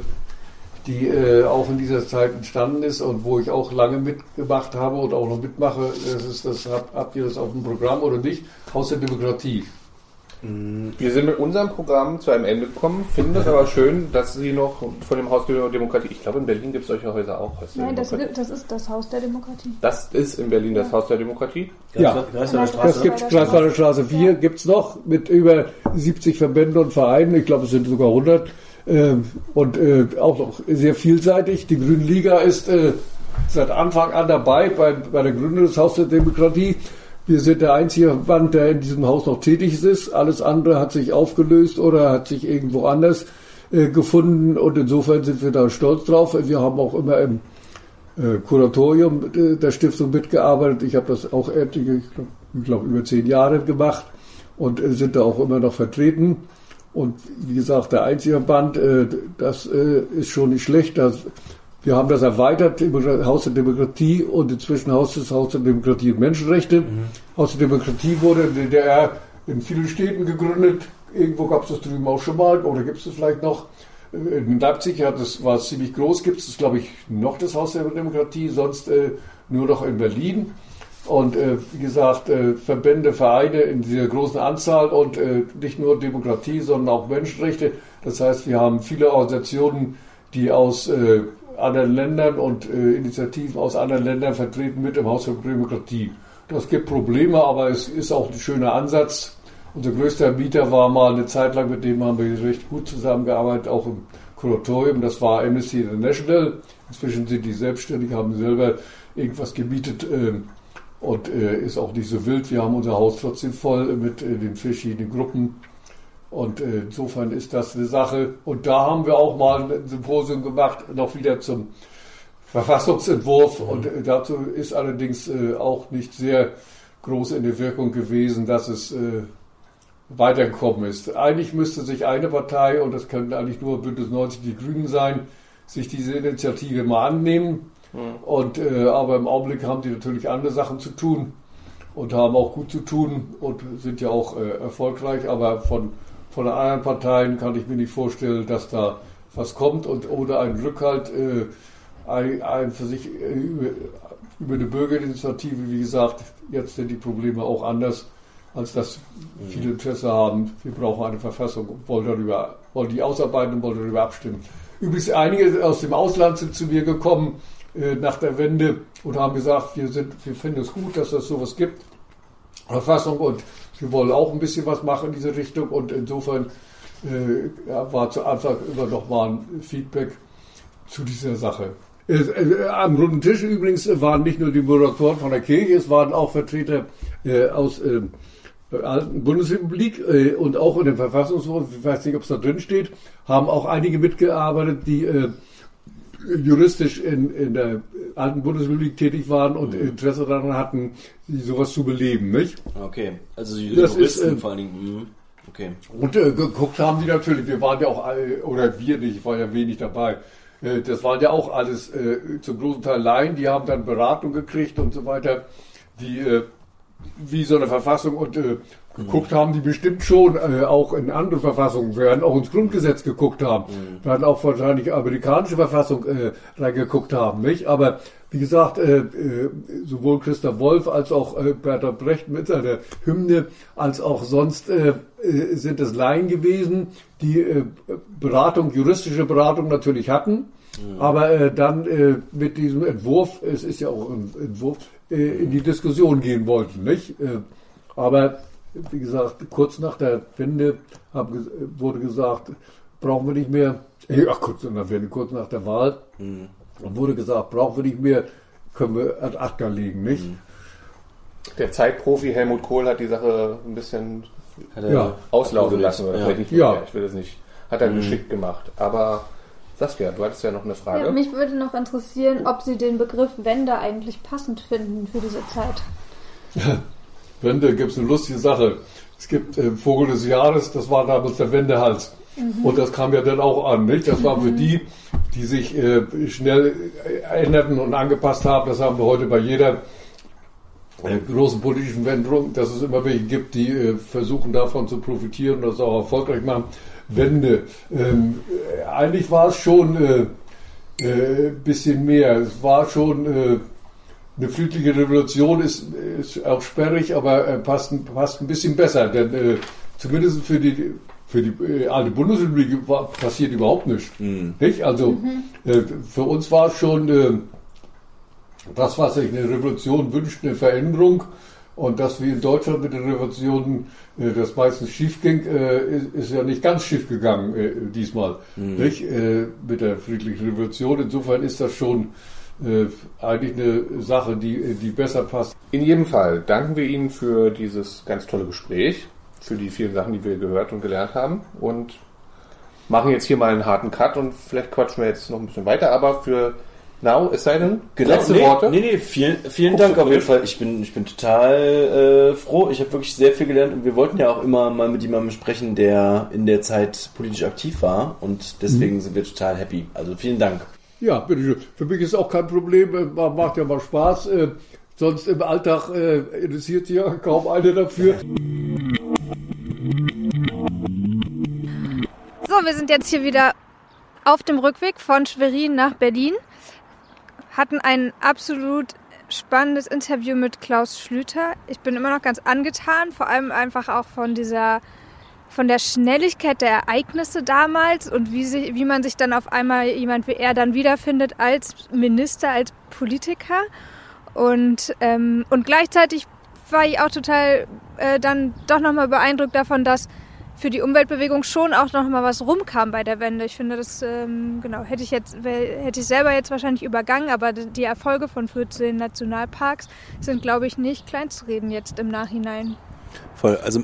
die äh, auch in dieser Zeit entstanden ist und wo ich auch lange mitgemacht habe und auch noch mitmache. Das ist das, habt, habt ihr das auf dem Programm oder nicht? Haus der Demokratie. Wir sind mit unserem Programm zu einem Ende gekommen, finden es aber schön, dass Sie noch von dem Haus der Demokratie, ich glaube in Berlin gibt es solche Häuser auch. Nein, das, das, ist das Haus der Demokratie. Das ist in Berlin das ja. Haus der Demokratie? Ja, das gibt Gleisweiler Straße 4, ja. gibt es noch mit über 70 Verbänden und Vereinen, ich glaube es sind sogar 100 äh, und äh, auch noch sehr vielseitig. Die Grüne Liga ist äh, seit Anfang an dabei bei, bei der Gründung des Haus der Demokratie. Wir sind der einzige Verband, der in diesem Haus noch tätig ist. Alles andere hat sich aufgelöst oder hat sich irgendwo anders äh, gefunden und insofern sind wir da stolz drauf. Wir haben auch immer im äh, Kuratorium äh, der Stiftung mitgearbeitet. Ich habe das auch etliche, ich glaube über zehn Jahre gemacht und äh, sind da auch immer noch vertreten. Und wie gesagt, der einzige Band, äh, das äh, ist schon nicht schlecht. Das wir haben das erweitert, Haus der Demokratie und inzwischen Haus des Haus der Demokratie und Menschenrechte. Mhm. Haus der Demokratie wurde in der DDR in vielen Städten gegründet. Irgendwo gab es das drüben auch schon mal, oder gibt es es vielleicht noch? In Leipzig hat es, war es ziemlich groß, gibt es, glaube ich, noch das Haus der Demokratie, sonst äh, nur noch in Berlin. Und äh, wie gesagt, äh, Verbände, Vereine in dieser großen Anzahl und äh, nicht nur Demokratie, sondern auch Menschenrechte. Das heißt, wir haben viele Organisationen, die aus äh, anderen Ländern und äh, Initiativen aus anderen Ländern vertreten mit im Haus für Demokratie. Das gibt Probleme, aber es ist auch ein schöner Ansatz. Unser größter Mieter war mal eine Zeit lang, mit dem haben wir recht gut zusammengearbeitet, auch im Kuratorium. Das war Amnesty International. Inzwischen sind die selbstständig, haben selber irgendwas gemietet äh, und äh, ist auch nicht so wild. Wir haben unser Haus trotzdem voll mit äh, den verschiedenen Gruppen und äh, insofern ist das eine Sache. Und da haben wir auch mal ein Symposium gemacht, noch wieder zum Verfassungsentwurf. Mhm. Und äh, dazu ist allerdings äh, auch nicht sehr groß in der Wirkung gewesen, dass es weitergekommen ist. Eigentlich müsste sich eine Partei, und das könnten eigentlich nur Bündnis 90 die Grünen sein, sich diese Initiative mal annehmen. Mhm. Und, äh, aber im Augenblick haben die natürlich andere Sachen zu tun und haben auch gut zu tun und sind ja auch äh, erfolgreich. Aber von von den anderen Parteien kann ich mir nicht vorstellen, dass da was kommt und ohne einen Rückhalt äh, ein, ein, für sich äh, über, über eine Bürgerinitiative, wie gesagt, jetzt sind die Probleme auch anders, als dass viele mhm. Interesse haben. Wir brauchen eine Verfassung und wollen darüber, wollen die ausarbeiten und wollen darüber abstimmen. Übrigens, einige aus dem Ausland sind zu mir gekommen äh, nach der Wende und haben gesagt, wir, sind, wir finden es gut, dass es sowas gibt. Verfassung und wir wollen auch ein bisschen was machen in diese Richtung und insofern äh, war zu Anfang immer noch mal ein Feedback zu dieser Sache. Äh, äh, am runden Tisch übrigens waren nicht nur die Moderatoren von der Kirche, es waren auch Vertreter äh, aus äh, alten Bundesrepublik äh, und auch in dem Verfassungshof, ich weiß nicht, ob es da drin steht, haben auch einige mitgearbeitet, die juristisch in, in der alten Bundesrepublik tätig waren und mhm. Interesse daran hatten, sowas zu beleben, nicht? Okay, also die das Juristen ist, äh, vor allen Dingen. Mh. Okay. Und äh, geguckt haben die natürlich, wir waren ja auch, alle, oder wir nicht, ich war ja wenig dabei. Äh, das waren ja auch alles äh, zum großen Teil Laien, die haben dann Beratung gekriegt und so weiter, die äh, wie so eine Verfassung und geguckt haben, die bestimmt schon äh, auch in andere Verfassungen, werden auch ins Grundgesetz geguckt haben, mhm. werden auch wahrscheinlich amerikanische Verfassung äh, reingeguckt haben, nicht? Aber wie gesagt, äh, äh, sowohl Christa Wolf als auch äh, Bertolt Brecht mit seiner Hymne, als auch sonst äh, äh, sind es Laien gewesen, die äh, Beratung, juristische Beratung natürlich hatten. Mhm. Aber dann mit diesem Entwurf, es ist ja auch ein Entwurf, in die Diskussion gehen wollten, nicht? Aber wie gesagt, kurz nach der Wende haben, wurde gesagt, brauchen wir nicht mehr, ja, kurz nach, Wende, kurz nach der Wahl, mhm. wurde gesagt, brauchen wir nicht mehr, können wir ad acta legen, nicht? Mhm. Der Zeitprofi Helmut Kohl hat die Sache ein bisschen ja. auslaufen lassen. Ja. Ich, ja. ich will das nicht. Hat er mhm. geschickt gemacht. Aber Saskia, du hattest ja noch eine Frage. Ja, mich würde noch interessieren, ob Sie den Begriff Wende eigentlich passend finden für diese Zeit. Wende gibt es eine lustige Sache. Es gibt äh, Vogel des Jahres, das war damals der Wendehals. Mhm. Und das kam ja dann auch an. Nicht? Das war für mhm. die, die sich äh, schnell äh, änderten und angepasst haben. Das haben wir heute bei jeder äh, großen politischen Wendung, dass es immer welche gibt, die äh, versuchen davon zu profitieren und das auch erfolgreich machen. Wende. Ähm, äh, eigentlich war es schon ein bisschen mehr. Es war schon eine friedliche Revolution ist, ist auch sperrig, aber äh, passt, passt ein bisschen besser, denn äh, zumindest für die für die äh, alte Bundesrepublik war, passiert überhaupt nichts. Mhm. Nicht? Also mhm. äh, für uns war es schon äh, das, was sich eine Revolution wünscht, eine Veränderung. Und dass wir in Deutschland mit den Revolutionen äh, das meistens schief ging, äh, ist, ist, ja nicht ganz schief gegangen äh, diesmal. Mhm. Nicht? Äh, mit der friedlichen Revolution. Insofern ist das schon eigentlich eine Sache, die, die besser passt. In jedem Fall danken wir Ihnen für dieses ganz tolle Gespräch für die vielen Sachen, die wir gehört und gelernt haben. Und machen jetzt hier mal einen harten Cut und vielleicht quatschen wir jetzt noch ein bisschen weiter, aber für Now, es sei denn, genau, letzte nee, Worte. Nee, nee, vielen, vielen Dank auf jeden Fall. Ich bin, ich bin total äh, froh. Ich habe wirklich sehr viel gelernt und wir wollten ja auch immer mal mit jemandem sprechen, der in der Zeit politisch aktiv war und deswegen mhm. sind wir total happy. Also vielen Dank. Ja, bitte Für mich ist auch kein Problem. Macht ja mal Spaß. Äh, sonst im Alltag äh, interessiert sich ja kaum einer dafür. So, wir sind jetzt hier wieder auf dem Rückweg von Schwerin nach Berlin. Hatten ein absolut spannendes Interview mit Klaus Schlüter. Ich bin immer noch ganz angetan, vor allem einfach auch von dieser von der Schnelligkeit der Ereignisse damals und wie, sich, wie man sich dann auf einmal jemand wie er dann wiederfindet als Minister, als Politiker. Und, ähm, und gleichzeitig war ich auch total äh, dann doch nochmal beeindruckt davon, dass für die Umweltbewegung schon auch noch mal was rumkam bei der Wende. Ich finde, das ähm, genau hätte ich jetzt hätte ich selber jetzt wahrscheinlich übergangen, aber die Erfolge von 14 Nationalparks sind, glaube ich, nicht kleinzureden jetzt im Nachhinein. Voll. Also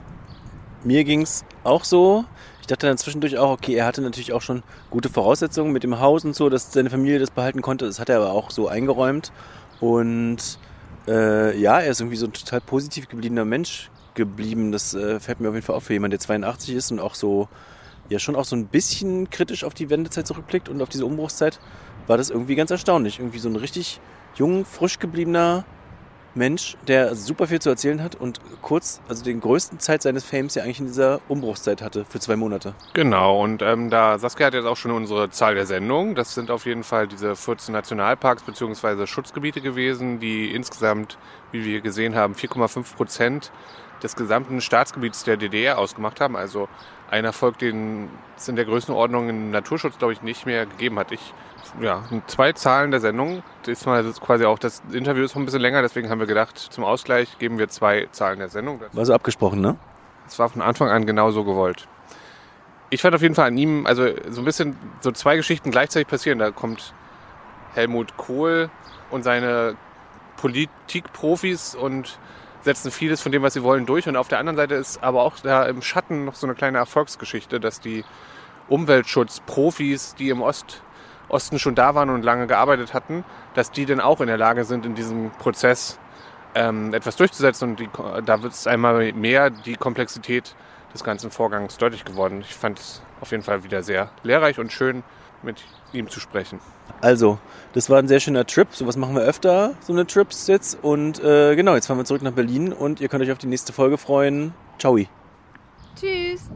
mir ging es auch so. Ich dachte dann zwischendurch auch, okay, er hatte natürlich auch schon gute Voraussetzungen mit dem Haus und so, dass seine Familie das behalten konnte. Das hat er aber auch so eingeräumt. Und äh, ja, er ist irgendwie so ein total positiv gebliebener Mensch geblieben. Das äh, fällt mir auf jeden Fall auf für jemanden, der 82 ist und auch so, ja, schon auch so ein bisschen kritisch auf die Wendezeit zurückblickt und auf diese Umbruchszeit, war das irgendwie ganz erstaunlich. Irgendwie so ein richtig jung, frisch gebliebener Mensch, der super viel zu erzählen hat und kurz, also den größten Zeit seines Fames ja eigentlich in dieser Umbruchszeit hatte, für zwei Monate. Genau, und ähm, da Saskia hat jetzt auch schon unsere Zahl der Sendung. Das sind auf jeden Fall diese 14 Nationalparks bzw. Schutzgebiete gewesen, die insgesamt, wie wir gesehen haben, 4,5 Prozent des gesamten Staatsgebiets der DDR ausgemacht haben. Also ein Erfolg, den es in der Größenordnung im Naturschutz, glaube ich, nicht mehr gegeben hat. Ich, ja, zwei Zahlen der Sendung. Diesmal ist quasi auch das Interview ist noch ein bisschen länger, deswegen haben wir gedacht, zum Ausgleich geben wir zwei Zahlen der Sendung. War so abgesprochen, ne? Es war von Anfang an genau so gewollt. Ich fand auf jeden Fall an ihm, also so ein bisschen so zwei Geschichten gleichzeitig passieren. Da kommt Helmut Kohl und seine Politikprofis und setzen vieles von dem, was sie wollen, durch. Und auf der anderen Seite ist aber auch da im Schatten noch so eine kleine Erfolgsgeschichte, dass die Umweltschutzprofis, die im Ost, Osten schon da waren und lange gearbeitet hatten, dass die dann auch in der Lage sind, in diesem Prozess ähm, etwas durchzusetzen. Und die, da wird es einmal mehr die Komplexität des ganzen Vorgangs deutlich geworden. Ich fand es auf jeden Fall wieder sehr lehrreich und schön, mit ihm zu sprechen. Also, das war ein sehr schöner Trip. So was machen wir öfter, so eine Trips jetzt. Und äh, genau, jetzt fahren wir zurück nach Berlin und ihr könnt euch auf die nächste Folge freuen. Ciao. Tschüss.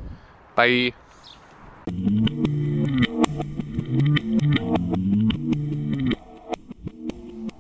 Bye.